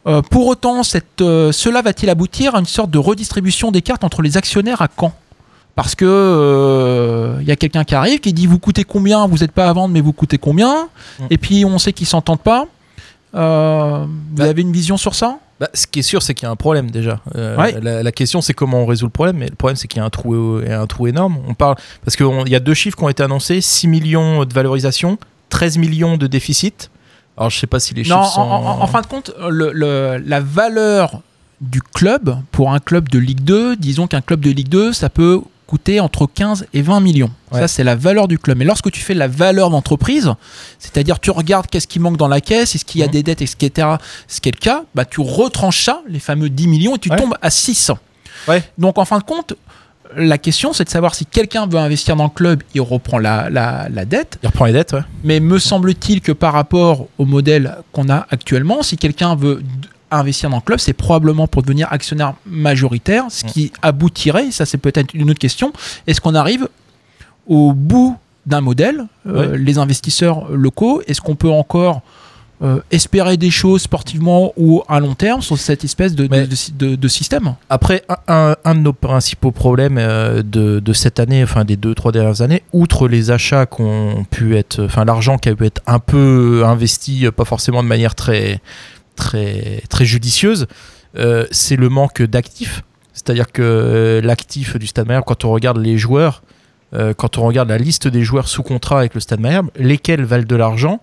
Euh, pour autant, cette, euh, cela va-t-il aboutir à une sorte de redistribution des cartes entre les actionnaires à Caen Parce que il y a quelqu'un qui arrive qui dit vous coûtez combien? Vous n'êtes pas à vendre, mais vous coûtez combien? Et puis on sait qu'ils s'entendent pas. Vous avez une vision sur ça? Bah, ce qui est sûr, c'est qu'il y a un problème déjà. Euh, Ouais. la, la question, c'est comment on résout le problème. Mais le problème, c'est qu'il y a un trou, a un trou énorme. On parle parce qu'il y a deux chiffres qui ont été annoncés 6 millions de valorisation, 13 millions de déficit. Alors, je sais pas si les Non, chiffres sont. en, en- en fin de compte, le- le- la valeur du club, pour un club de Ligue 2, disons qu'un club de Ligue 2, ça peut coûter entre 15 et 20 millions. Ouais. Ça, c'est la valeur du club. Mais lorsque tu fais la valeur d'entreprise, c'est-à-dire tu regardes qu'est-ce qui manque dans la caisse, est-ce qu'il y a des dettes, etc., ce qui est le cas, bah, tu retranches ça, les fameux 10 millions, et tu tombes à 600. Donc, en fin de compte, la question, c'est de savoir si quelqu'un veut investir dans le club, il reprend la, la- la dette. Il reprend les dettes, ouais. Mais me semble-t-il que par rapport au modèle qu'on a actuellement, si quelqu'un veut investir dans le club, c'est probablement pour devenir actionnaire majoritaire, ce qui aboutirait, ça c'est peut-être une autre question, est-ce qu'on arrive au bout d'un modèle, euh, les investisseurs locaux, est-ce qu'on peut encore euh, espérer des choses sportivement ou à long terme sur cette espèce de, de- de- de- de système? Après, un, un- de nos principaux problèmes euh, de, de cette année, enfin des deux, trois dernières années, outre les achats qui ont pu être, enfin l'argent qui a pu être un peu investi, pas forcément de manière très, très, très judicieuse, euh, c'est le manque d'actifs. C'est-à-dire que euh, l'actif du Stade Malherbe, quand on regarde les joueurs, euh, quand on regarde la liste des joueurs sous contrat avec le Stade Malherbe, lesquels valent de l'argent,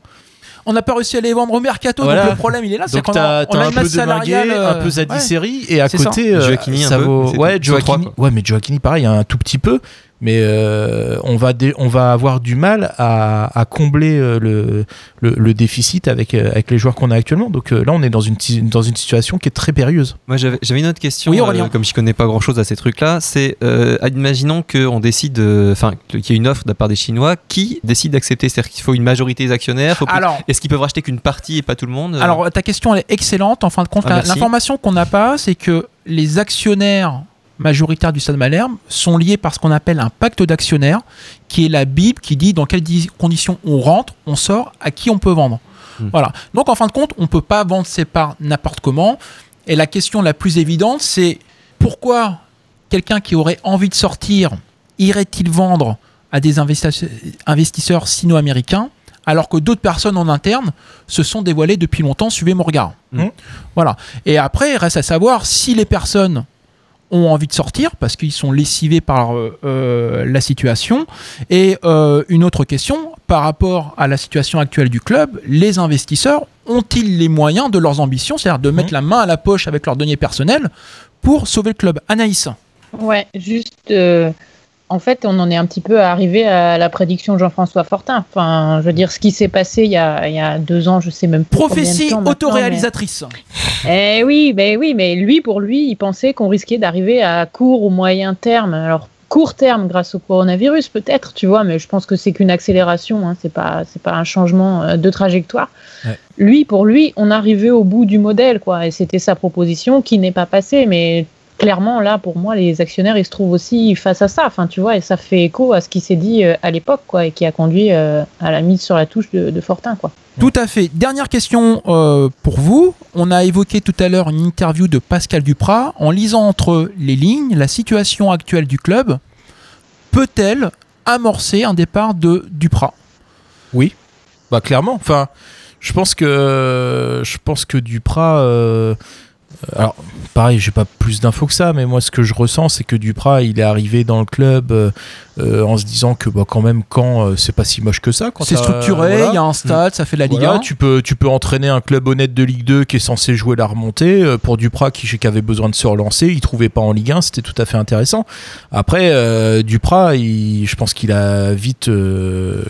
On n'a pas réussi à les vendre au mercato, Voilà. donc le problème il est là, c'est Donc qu'on a, on t'as a un une peu masse salariale, un peu Zadisseri, ouais. et à ça. côté, euh, ça peu, vaut. Ouais, Joachini, ouais, mais Joachini, pareil, un tout petit peu. Mais euh, on, va dé- on va avoir du mal à, à combler euh, le, le, le déficit avec, euh, avec les joueurs qu'on a actuellement. Donc euh, là, on est dans une, dans une situation qui est très périlleuse. Moi, j'avais j'avais une autre question. Oui, Aurélien. euh, comme je connais pas grand chose à ces trucs-là, c'est euh, imaginons qu'on décide, enfin, qu'il y ait une offre de la part des Chinois, qui décide d'accepter? C'est-à-dire qu'il faut une majorité des actionnaires? Faut Alors- Est-ce qu'ils peuvent racheter qu'une partie et pas tout le monde? Alors ta question elle est excellente. En fin de compte, Ah, l'information qu'on n'a pas, c'est que les actionnaires majoritaires du Stade Malherbe sont liés par ce qu'on appelle un pacte d'actionnaires, qui est la Bible qui dit dans quelles di- conditions on rentre, on sort, à qui on peut vendre. Hmm. Voilà. Donc en fin de compte, on ne peut pas vendre ses parts n'importe comment. Et la question la plus évidente, c'est pourquoi quelqu'un qui aurait envie de sortir irait-il vendre à des investi- investisseurs sino-américains alors que d'autres personnes en interne se sont dévoilées depuis longtemps, suivez mon regard. Mhm. Voilà. Et après, il reste à savoir si les personnes ont envie de sortir parce qu'ils sont lessivés par euh, euh, la situation. Et euh, une autre question, par rapport à la situation actuelle du club, les investisseurs ont-ils les moyens de leurs ambitions, c'est-à-dire de mettre la main à la poche avec leurs deniers personnels pour sauver le club Anaïs? Ouais, juste. euh, en fait, on en est un petit peu arrivé à la prédiction de Jean-François Fortin. Enfin, je veux dire, ce qui s'est passé il y, a, il y a deux ans, je sais même de Prophétie autoréalisatrice. mais- Eh oui, mais oui, mais lui, pour lui, il pensait qu'on risquait d'arriver à court ou moyen terme. Alors, court terme grâce au coronavirus, peut-être, tu vois, mais je pense que c'est qu'une accélération. Hein, c'est pas, c'est pas un changement euh, de trajectoire. Ouais. Lui, pour lui, on arrivait au bout du modèle, quoi. Et c'était sa proposition qui n'est pas passée, mais clairement, là, pour moi, les actionnaires, ils se trouvent aussi face à ça. Enfin, tu vois, et ça fait écho à ce qui s'est dit euh, à l'époque, quoi, et qui a conduit euh, à la mise sur la touche de, de Fortin, quoi. Tout à fait. Dernière question euh, pour vous. On a évoqué tout à l'heure une interview de Pascal Duprat. En lisant entre les lignes, la situation actuelle du club peut-elle amorcer un départ de Duprat? Oui, bah clairement. Enfin, je pense que je pense que Duprat. euh, alors, pareil, j'ai pas plus d'infos que ça, mais moi, ce que je ressens, c'est que Duprat, il est arrivé dans le club euh, euh, en se disant que, bah, quand même, quand euh, c'est pas si moche que ça. quand C'est structuré, il voilà. y a un stade, ça fait la Ligue Voilà, 1. tu peux, tu peux entraîner un club honnête de Ligue 2 qui est censé jouer la remontée. Euh, Pour Duprat, qui, qui avait besoin de se relancer, il trouvait pas en Ligue 1, c'était tout à fait intéressant. Après, euh, Duprat, il- je pense qu'il a vite euh,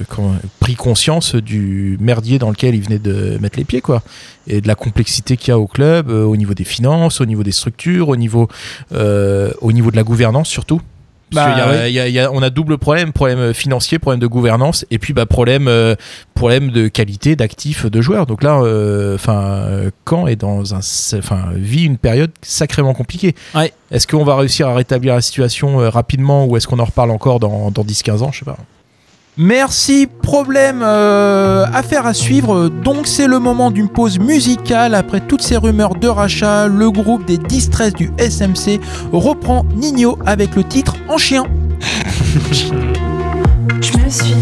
pris conscience du merdier dans lequel il venait de mettre les pieds, quoi. Et de la complexité qu'il y a au club, euh, au niveau des finances, au niveau des structures, au niveau, euh, au niveau de la gouvernance surtout. Parce Bah, y a- ouais. il y a- il y a- on a double problème, problème financier, problème de gouvernance, et puis bah, problème, euh, problème de qualité d'actifs de joueurs. Donc là, euh, enfin, euh, Caen est dans un, enfin, vit une période sacrément compliquée. Ouais. Est-ce qu'on va réussir à rétablir la situation euh, rapidement, ou est-ce qu'on en reparle encore dans, dans 10-15 ans, je sais pas. Merci, problème, euh, affaire à suivre. Donc c'est le moment d'une pause musicale. Après toutes ces rumeurs de rachat, le groupe des Distress du SMC reprend Nino avec le titre En chien. Je me suis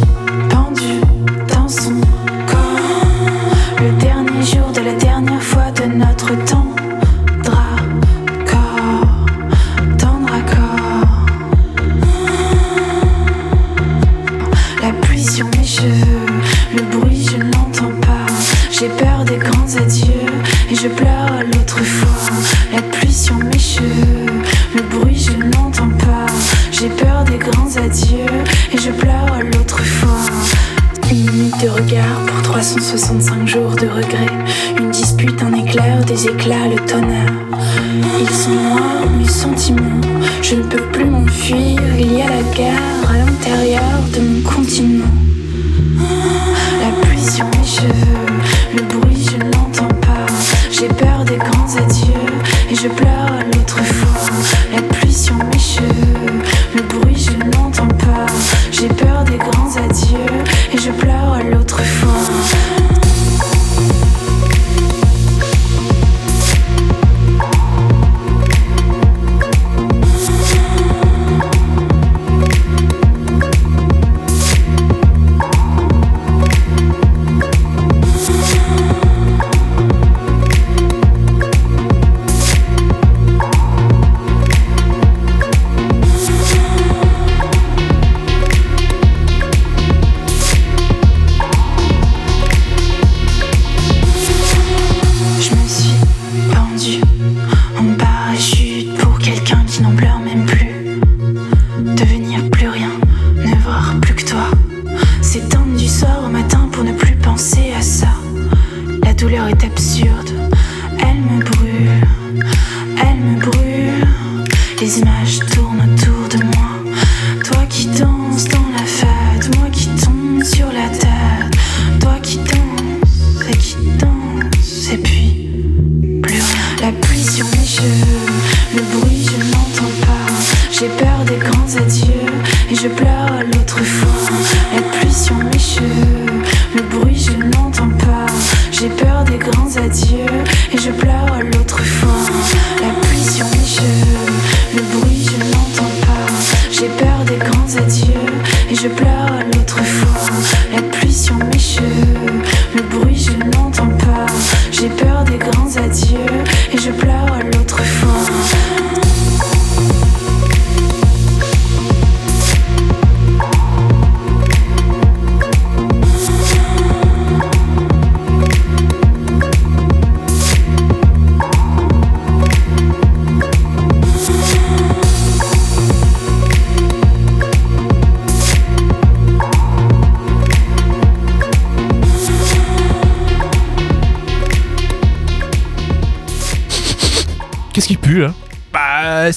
J'ai peur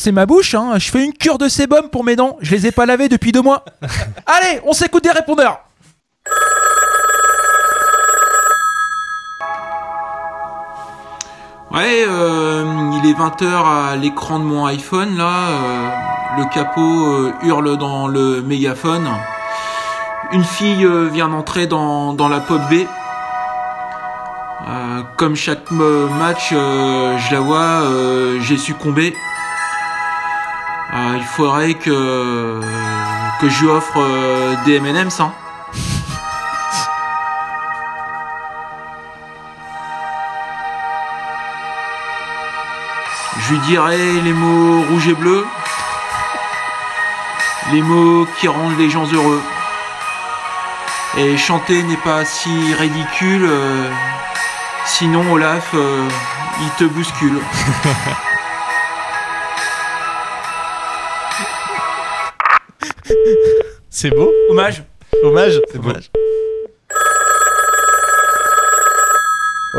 c'est ma bouche, hein. Je fais une cure de sébum pour mes dents. Je les ai pas lavées depuis deux mois. Allez, on s'écoute des répondeurs. Ouais, euh, il est 20h à l'écran de mon iPhone là. euh, le capot euh, hurle dans le mégaphone. Une fille euh, vient d'entrer dans, dans la pop B. Euh, comme chaque match, euh, je la vois, euh, j'ai succombé. Euh, il faudrait que, je lui offre euh, des M&M's. Hein. Je lui dirai les mots rouge et bleu, les mots qui rendent les gens heureux. Et chanter n'est pas si ridicule, euh, sinon Olaf, euh, il te bouscule. C'est beau. Hommage. Hommage. C'est beau.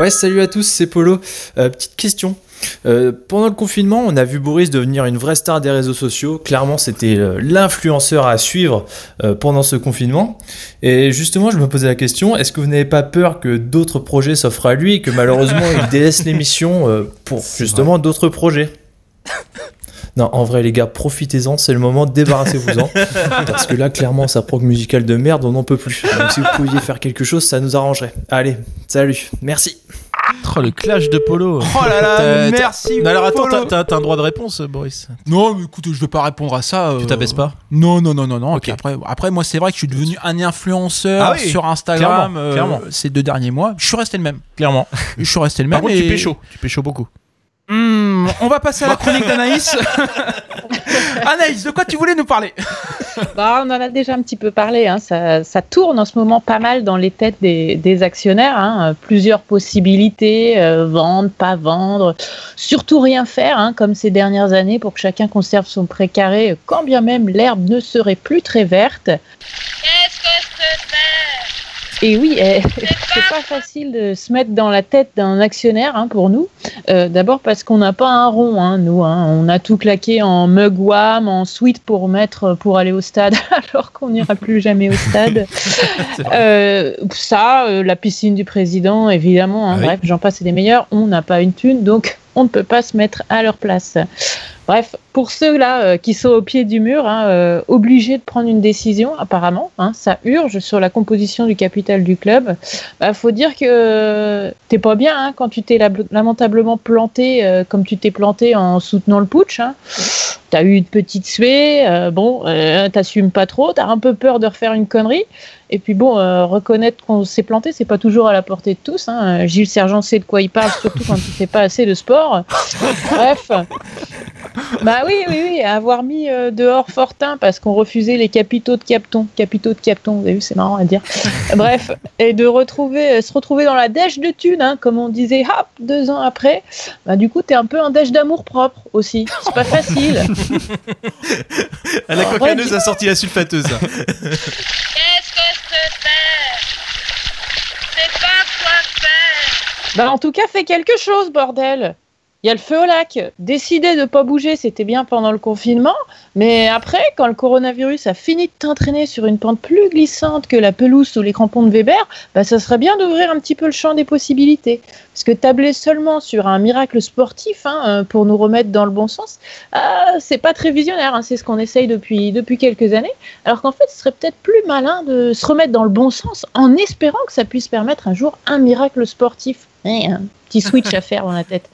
Ouais, salut à tous, c'est Polo. Euh, petite question. Euh, pendant le confinement, on a vu Boris devenir une vraie star des réseaux sociaux. Clairement, c'était euh, l'influenceur à suivre euh, pendant ce confinement. Et justement, je me posais la question est-ce que vous n'avez pas peur que d'autres projets s'offrent à lui et que malheureusement il délaisse l'émission euh, pour justement d'autres projets? Non, en vrai, les gars, profitez-en, c'est le moment, débarrassez-vous-en. parce que là, clairement, sa prog musicale de merde, on n'en peut plus. Donc, si vous pouviez faire quelque chose, ça nous arrangerait. Allez, salut, merci. Oh, le clash de Polo. Oh là là, merci, t'as- Alors attends, t'as- un droit de réponse, Boris. Non, mais écoute, je vais pas répondre à ça. Tu euh, t'abaisses pas Non, non, non, non, non. Puis après, après, moi, c'est vrai que je suis devenu un influenceur Ah oui, sur Instagram clairement, euh, clairement. ces deux derniers mois. Je suis resté le même. Clairement. Je suis resté le même. Par contre, tu et- pécho. Tu pécho beaucoup. Hmm, on va passer à la chronique d'Anaïs. Anaïs, de quoi tu voulais nous parler? Bah, on en a déjà un petit peu parlé. hein. Ça, ça tourne en ce moment pas mal dans les têtes des, des actionnaires. hein. Plusieurs possibilités euh, vendre, pas vendre, surtout rien faire, hein, comme ces dernières années, pour que chacun conserve son précaré, quand bien même l'herbe ne serait plus très verte. Et oui, eh, c'est pas facile de se mettre dans la tête d'un actionnaire hein, pour nous. Euh, D'abord parce qu'on n'a pas un rond, hein, nous. hein. On a tout claqué en mugwam, en suite pour mettre pour aller au stade, alors qu'on n'ira plus jamais au stade. Euh, ça, euh, la piscine du président, évidemment. hein. Ah oui. Bref, j'en passe et des meilleurs. On n'a pas une thune, donc on ne peut pas se mettre à leur place. Bref, pour ceux-là euh, qui sont au pied du mur, hein, euh, obligés de prendre une décision, apparemment, hein, ça urge sur la composition du capital du club. Bah, faut dire que t'es pas bien hein, quand tu t'es lamentablement planté euh, comme tu t'es planté en soutenant le putsch. T'as eu une petite suée, euh, bon, euh, t'assumes pas trop, t'as un peu peur de refaire une connerie. Et puis bon, euh, reconnaître qu'on s'est planté, c'est pas toujours à la portée de tous. Hein. Gilles Sergent sait de quoi il parle, surtout quand il fait pas assez de sport. Bref. Bah oui, oui, oui, avoir mis euh, dehors Fortin parce qu'on refusait les capitaux de Capton. Capitaux de Capton, vous avez vu, c'est marrant à dire. Bref, et de retrouver, se retrouver dans la dèche de thunes, hein, comme on disait, hop, deux ans après, bah du coup, t'es un peu un dèche d'amour propre aussi. C'est pas facile. Ah, La Ouais, cocaneuse a sorti la sulfateuse. là. Bah en tout cas, fais quelque chose, bordel. Il y a le feu au lac. Décider de pas bouger, c'était bien pendant le confinement, mais après, quand le coronavirus a fini de t'entraîner sur une pente plus glissante que la pelouse sous les crampons de Weber, bah ça serait bien d'ouvrir un petit peu le champ des possibilités. Parce que tabler seulement sur un miracle sportif hein, euh, pour nous remettre dans le bon sens, ah, c'est pas très visionnaire. hein, c'est ce qu'on essaye depuis, depuis quelques années. Alors qu'en fait, ce serait peut-être plus malin de se remettre dans le bon sens en espérant que ça puisse permettre un jour un miracle sportif. Eh, un petit switch à faire dans la tête.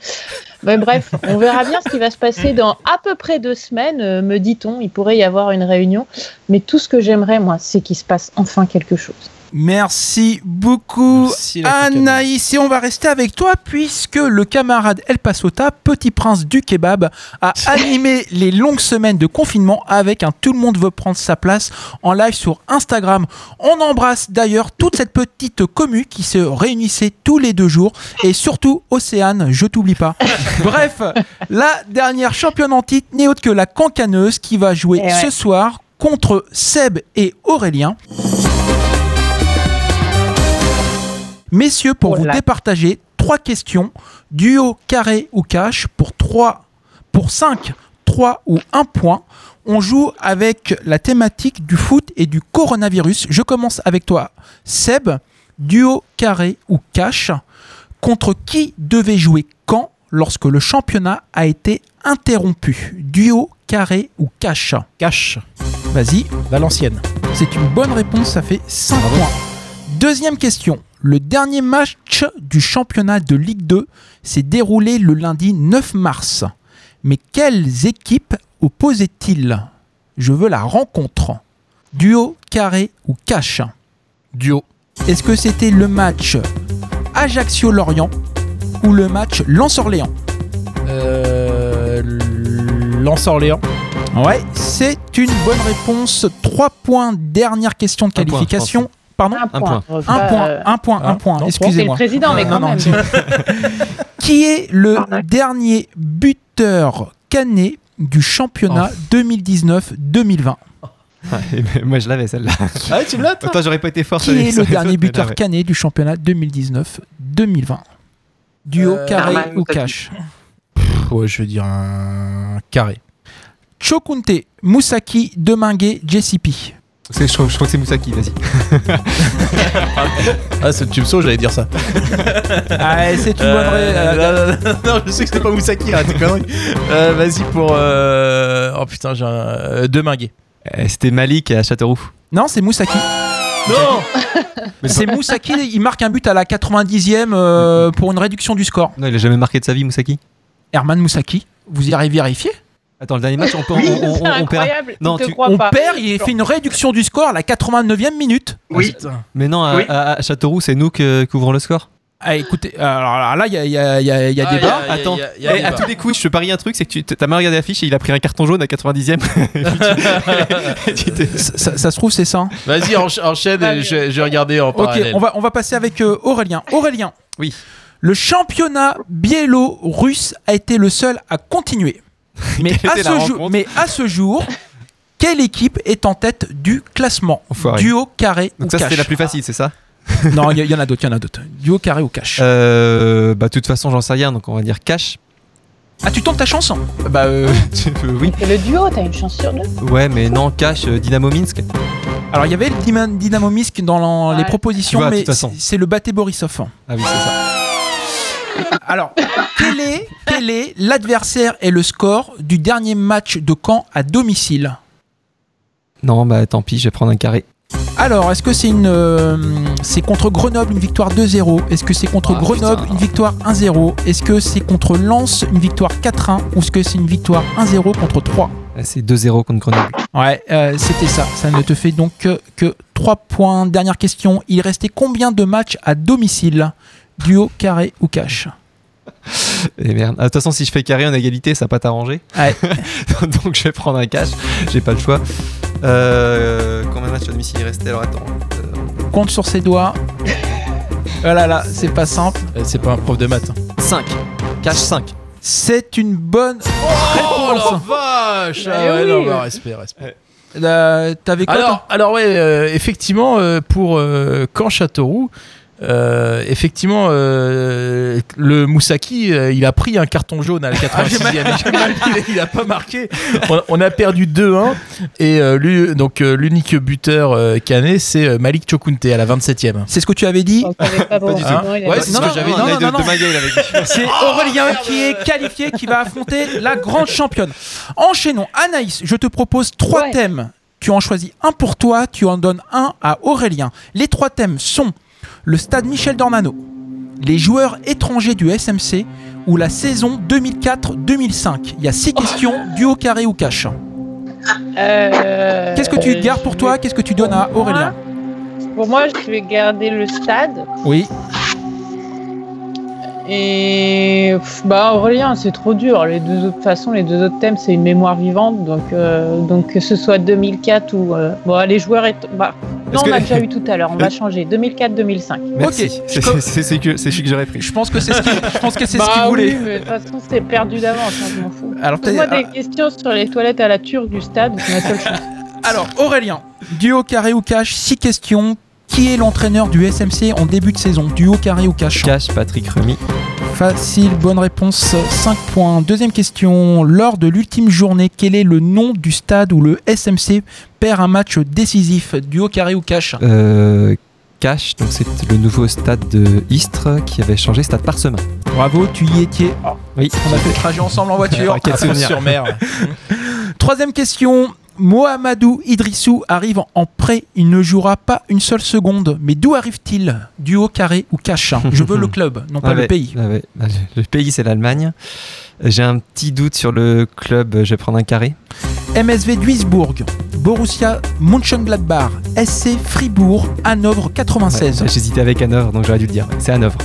Mais bref, on verra bien ce qui va se passer dans à peu près deux semaines, euh, me dit-on. Il pourrait y avoir une réunion. Mais tout ce que j'aimerais, moi, c'est qu'il se passe enfin quelque chose. Merci beaucoup, Anaïs. Et on va rester avec toi puisque le camarade El Pasota, petit prince du kebab, a animé les longues semaines de confinement avec un Tout le monde veut prendre sa place en live sur Instagram. On embrasse d'ailleurs toute cette petite commu qui se réunissait tous les deux jours et surtout Océane, je t'oublie pas. Bref, la dernière championne en titre n'est autre que la cancaneuse qui va jouer Eh ouais. ce soir contre Seb et Aurélien. Messieurs, pour Oh vous départager, trois questions, duo, carré ou cash, pour trois Pour 5, 3 ou 1 point, on joue avec la thématique du foot et du coronavirus. Je commence avec toi, Seb. Duo, carré ou cash. Contre qui devait jouer quand lorsque le championnat a été interrompu? Duo, carré ou cash? Cash. Vas-y. Valenciennes. C'est une bonne réponse, ça fait 5 points. Deuxième question. Le dernier match du championnat de Ligue 2 s'est déroulé le lundi 9 mars. Mais quelles équipes opposait-il Je veux la rencontre. Duo, carré ou cash? Duo. Est-ce que c'était le match Ajaccio-Lorient ou le match Lens-Orléans? Euh, Lens-Orléans. Ouais, c'est une bonne réponse. 3 points. Dernière question de qualification. Pardon Un point. Un Enfin, point, euh, un point, un point. Excusez-moi. C'est le président, mais quand non, même. Qui est le dernier buteur canet du championnat 2019-2020 Moi, je l'avais celle-là. Ah, tu l'as, toi Autant j'aurais pas été fort Qui sur les- est le dernier autres, buteur ouais. canet du championnat 2019-2020 Duo, Euh, carré ou cash? Pff, Ouais, je vais dire un carré. Chokunte, Moussaki, Deminguet, JCP. C'est- Je crois, je crois que c'est Moussaki, vas-y. Ah, c'est tu me sauves, j'allais dire ça. Ah, c'est une bonne Euh, ré- non, non, non, non, je sais que c'était pas Moussaki, arrête tes conneries. Euh, Vas-y pour. euh, Oh putain, j'ai un. Euh, Deminguet. Euh, C'était Malik à Châteauroux. Non, c'est Moussaki. Non C'est Moussaki, il marque un but à la 90e euh, pour une réduction du score. Non, il a jamais marqué de sa vie, Moussaki. Herman Moussaki, vous irez vérifier? Attends, le dernier match, on, peut- Oui, on, on- c'est on- on perd. incroyable. Non, tu- On pas. perd, il fait une réduction du score à la 89e minute. Oui. Mais non, à, Oui. à- à Châteauroux, c'est nous qui ouvrons le score. Ah, écoutez, alors là, il y a, y a- il y a- il y a Ah, débat. y a- Attends, y a- y a Eh, à tous les coups, je te parie un truc, c'est que tu t'as mal regardé l'affiche et il a pris un carton jaune à 90e. Et tu t'es- Ça, ça- ça se trouve, c'est ça. hein. Vas-y, encha- enchaîne et je, je vais regarder en Ok, parallèle. on va, on va passer avec euh, Aurélien. Aurélien. Oui. Le championnat biélo-russe a été le seul à continuer. Mais à, ce jour, rencontre mais à ce jour, quelle équipe est en tête du classement? Enfoiré. Duo, carré Donc ou ça, cash c'était la plus facile, c'est ça? Non, il y, y en a d'autres, il y en a d'autres. Duo, carré ou cash euh, Bah, de toute façon, j'en sais rien, donc on va dire cash. Ah, tu tentes ta chance? Bah, euh, tu- euh, oui. C'est le duo, t'as une chance sur deux? Ouais, mais non, cash, euh, Dynamo Minsk. Alors, il y avait le Dynamo Minsk dans les Ouais. propositions, vois, mais c'est le Baté Borisov. Ah oui, c'est ça. Alors, quel est, quel est l'adversaire et le score du dernier match de Caen à domicile Non, bah tant pis, je vais prendre un carré. Alors, est-ce que c'est une, euh, c'est contre Grenoble une victoire 2-0 Est-ce que c'est contre Ah, Grenoble putain. une victoire 1-0 Est-ce que c'est contre Lens une victoire 4-1 Ou est-ce que c'est une victoire 1-0 contre 3 Ah, C'est 2-0 contre Grenoble. Ouais, euh, c'était ça. Ça ne te fait donc que, que 3 points. Dernière question. Il restait combien de matchs à domicile? Duo, carré ou cash Et merde. Ah, De toute façon, si je fais carré en égalité, ça va pas t'arranger. Ouais. Donc je vais prendre un cash. J'ai pas le choix. Euh, combien de matchs à domicile il restait Alors attends. Euh, Compte sur ses doigts. Voilà, là, c'est pas simple. Euh, C'est pas un prof de maths. 5. Cash 5. C'est une bonne Oh réponse. la vache Eh Ah ouais, oui. non, bah, respect, respect. Euh, T'avais quoi Alors, alors ouais, euh, effectivement, euh, pour euh, Caen Châteauroux, euh, effectivement, euh, le Moussaki, euh, il a pris un carton jaune à la 86e. il, il a pas marqué. On, on a perdu 2-1 et euh, lui, donc euh, l'unique buteur euh, canet, c'est euh, Malik Chokunte à la 27e. C'est ce que tu avais dit pas Ouais, c'est ce que j'avais dit. Aurélien qui est qualifié, qui va affronter la grande championne. Enchaînons. Anaïs, je te propose trois Ouais. thèmes. Tu en choisis un pour toi, tu en donnes un à Aurélien. Les trois thèmes sont le stade Michel Dornano, les joueurs étrangers du SMC ou la saison 2004-2005. Il y a six questions, duo, carré ou cash. Euh, Qu'est-ce que tu gardes pour toi Qu'est-ce que tu donnes à Aurélien? Pour moi, je vais garder le stade. Oui. Et bah Aurélien, c'est trop dur. Les deux autres de toute façon, les deux autres thèmes, c'est une mémoire vivante. Donc, euh, donc que ce soit 2004 ou euh, bon, les joueurs, est... bah, non, on a déjà eu tout à l'heure. On va changer 2004-2005. Merci. Ok. C'est c'est- c'est- c'est que- c'est celui que j'aurais pris. Je pense que c'est ce qu'il je pense que c'est ce Bah voulait. oui, mais de toute façon, c'est perdu d'avance. hein, je m'en fous. Alors, Pose-moi des ah. questions sur les toilettes à la turque du stade. C'est ma seule chance. Alors, Aurélien, duo, carré ou cash, six questions. Qui est l'entraîneur du SMC en début de saison Duo, carré ou cash Cash, Patrick Remy. Facile, bonne réponse, 5 points. Deuxième question, lors de l'ultime journée, quel est le nom du stade où le SMC perd un match décisif Duo, carré ou cash Euh, Cash, donc c'est le nouveau stade de Istres qui avait changé stade Parsemin. Bravo, tu y étais. Oui, On a fait le trajet ensemble en voiture. Ah. Sur mer. Troisième question. Mohamedou Idrissou arrive en prêt. Il ne jouera pas une seule seconde. Mais d'où arrive-t-il? Duo, carré ou cash Je veux le club, non pas Ah le ouais, pays. ah ouais. Ah, Le pays, c'est l'Allemagne. J'ai un petit doute sur le club, je vais prendre un carré. MSV Duisbourg, Borussia Mönchengladbach, SC Fribourg, Hanovre 96. Ouais, J'hésitais avec Hanovre, donc j'aurais dû le dire. C'est Hanovre.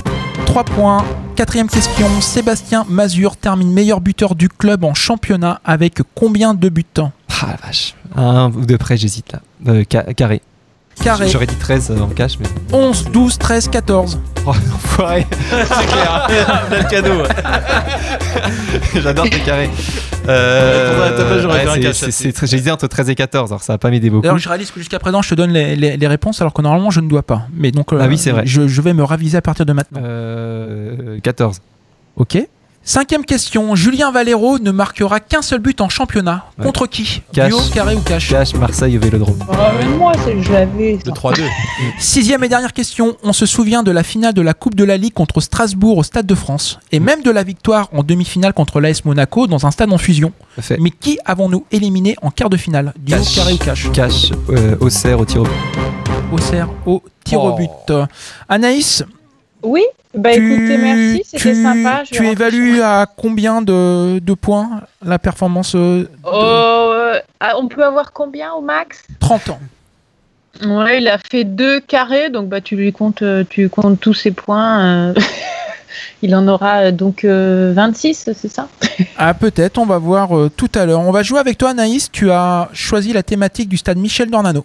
3 points. Quatrième question. Sébastien Mazur termine meilleur buteur du club en championnat avec combien de buts? Ah la vache. Un ou deux près, j'hésite là. Euh, ca- carré. Carré. J'aurais dit 13 en cash, mais. 11, 12, 13, 14. Oh, enfoiré. C'est clair. Bel cadeau. J'adore tes carrés. Euh, J'ai dit entre 13 et 14, alors ça va pas m'aider beaucoup. D'ailleurs, je réalise que jusqu'à présent, je te donne les, les- les réponses alors que normalement, je ne dois pas. Mais donc, euh, Ah oui, c'est vrai. Je, je vais me raviser à partir de maintenant. Euh, 14. Ok. Cinquième question. Julien Valero ne marquera qu'un seul but en championnat. Ouais. Contre qui Cash. Duo, carré ou cash Cash, Marseille au Vélodrome. Ah, mais moi, c'est- je l'avais. Le 3-2. Sixième et dernière question. On se souvient de la finale de la Coupe de la Ligue contre Strasbourg au Stade de France et même de la victoire en demi-finale contre l'AS Monaco dans un stade en fusion. Fait. Mais qui avons-nous éliminé en quart de finale? Duo, Cash. carré ou cash? Cash, euh, Auxerre au tir au but. Auxerre au tir au Oh. but. Anaïs, Oui, bah tu, écoutez, merci, c'était tu- sympa. je tu évalues à combien de, de points la performance euh, Oh, euh, ah, on peut avoir combien au max? 30 ans Ouais, il a fait deux carrés, donc bah tu lui comptes, euh, tu comptes tous ses points. euh, il en aura donc euh, 26, c'est ça? Ah peut-être, on va voir euh, tout à l'heure. On va jouer avec toi Anaïs, tu as choisi la thématique du stade Michel Dornano.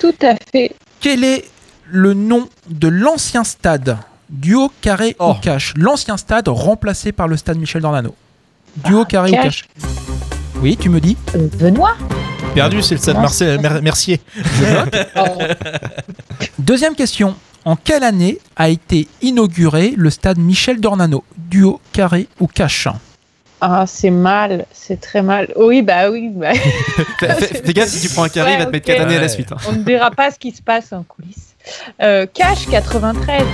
Tout à fait. Quel est le nom de l'ancien stade Duo, carré ou cash L'ancien stade remplacé par le stade Michel Dornano. Duo, carré ou cash. cash Oui, tu me dis Euh, Benoît Perdu, c'est le stade Marseille- Mer- Mercier. Deuxième question. En quelle année a été inauguré le stade Michel Dornano Duo, carré ou cash Ah, c'est mal, c'est très mal. Oui, bah oui. Bah... Fais, fais- fais gaffe, si tu prends un carré, il va te Ouais, mettre ok. 4 années à la Ouais. suite. hein. On ne dira pas ce qui se passe en coulisses. Euh, Cash 93.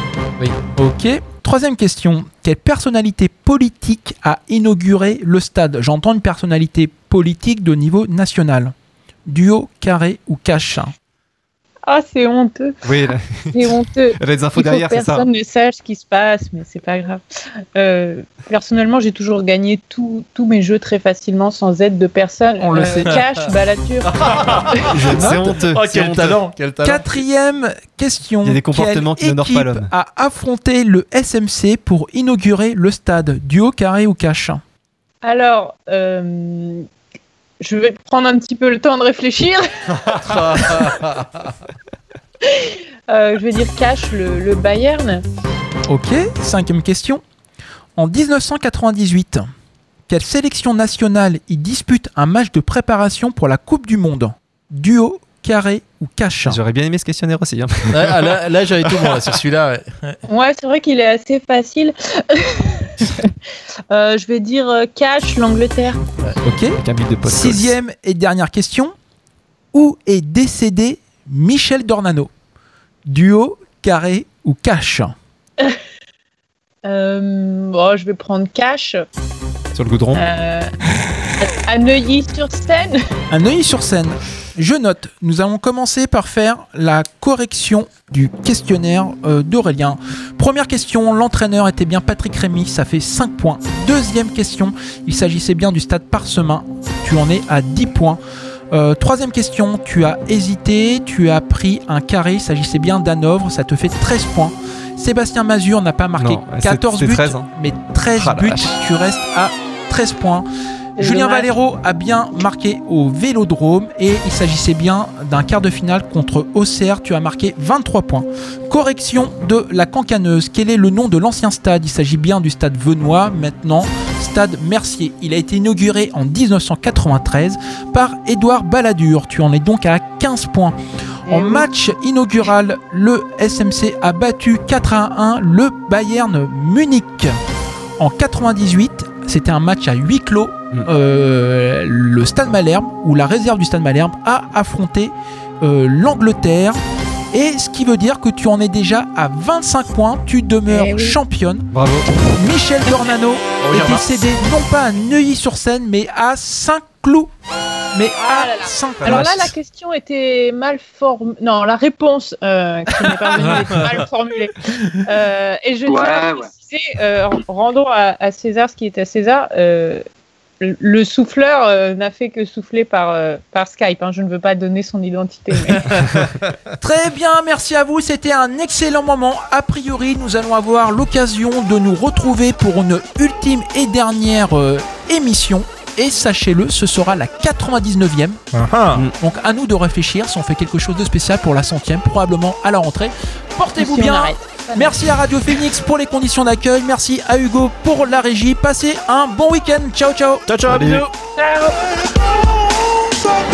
Oui. Ok. Troisième question. Quelle personnalité politique a inauguré le stade? J'entends une personnalité politique de niveau national. Duo, carré ou cash? Ah, c'est honteux. Oui, là. C'est honteux. Elle a des infos Il derrière, c'est ça personne ne sache ce qui se passe, mais c'est pas grave. Euh, personnellement, j'ai toujours gagné tous tous mes jeux très facilement sans aide de personne. On le Euh, sait. Cash, note. C'est honteux. Oh, quel honteux. talent, quel talent. Quatrième question. Il y a des comportements Quelle qui n'honorent pas équipe l'homme. a affronté le SMC pour inaugurer le stade Duo, carré ou cash Alors, euh, je vais prendre un petit peu le temps de réfléchir. Euh, je vais dire Cash, le, le Bayern. Ok. Cinquième question. En 1998, quelle sélection nationale y dispute un match de préparation pour la Coupe du Monde? Duo, carré ou cash? J'aurais bien aimé ce questionnaire aussi. hein. Ah, là, là, j'avais tout bon, sur celui-là. ouais. Ouais, c'est vrai qu'il est assez facile. Euh, je vais dire euh, Cash, l'Angleterre. Ok. Un. Sixième et dernière question. Où est décédé Michel Dornano? Duo, carré ou cash? Euh, bon, je vais prendre Cash. Sur le goudron. Euh, à Neuilly-sur-Seine. Un œil sur scène. Je note, nous allons commencer par faire la correction du questionnaire euh, d'Aurélien. Première question, l'entraîneur était bien Patrick Rémy, ça fait 5 points. Deuxième question, il s'agissait bien du stade Parsemin, tu en es à 10 points. Euh, troisième question, tu as hésité, tu as pris un carré, il s'agissait bien d'Hanovre, ça te fait 13 points. Sébastien Mazur n'a pas marqué Non, c'est- 14 c'est buts, 13, hein. mais 13 Ah buts, tu restes à 13 points. Julien dommage. Valero a bien marqué au Vélodrome et il s'agissait bien d'un quart de finale contre Auxerre. Tu as marqué 23 points. Correction de la cancaneuse. Quel est le nom de l'ancien stade? Il s'agit bien du stade Venois, maintenant stade Mercier. Il a été inauguré en 1993 par Édouard Balladur. Tu en es donc à 15 points. En match inaugural, le SMC a battu 4 à 1 le Bayern Munich. En 98, c'était un match à huis clos. Euh, le Stade Malherbe, ou la réserve du Stade Malherbe, a affronté euh, l'Angleterre. Et ce qui veut dire que tu en es déjà à 25 points, tu demeures Eh oui. championne. Bravo. Michel Dornano est reviendra. décédé non pas à Neuilly-sur-Seine, mais à Saint-Cloud. Mais à Saint-Cloud. Alors là, la question était mal formulée. Non, la réponse euh, qui n'est pas venue était mal formulée. Euh, et je Ouais, tiens à ouais. Euh, rendons à, César ce qui est à César. euh, le- le souffleur euh, n'a fait que souffler par, par Skype. hein. Je ne veux pas donner son identité. Très bien, merci à vous. C'était un excellent moment. A priori, nous allons avoir l'occasion de nous retrouver pour une ultime et dernière émission. Et sachez-le, ce sera la 99e. Donc à nous de réfléchir si on fait quelque chose de spécial pour la centième, probablement à la rentrée. Portez-vous bien. Merci à Radio Phoenix pour les conditions d'accueil. Merci à Hugo pour la régie. Passez un bon week-end. Ciao, ciao. Ciao, ciao, bisous. Ciao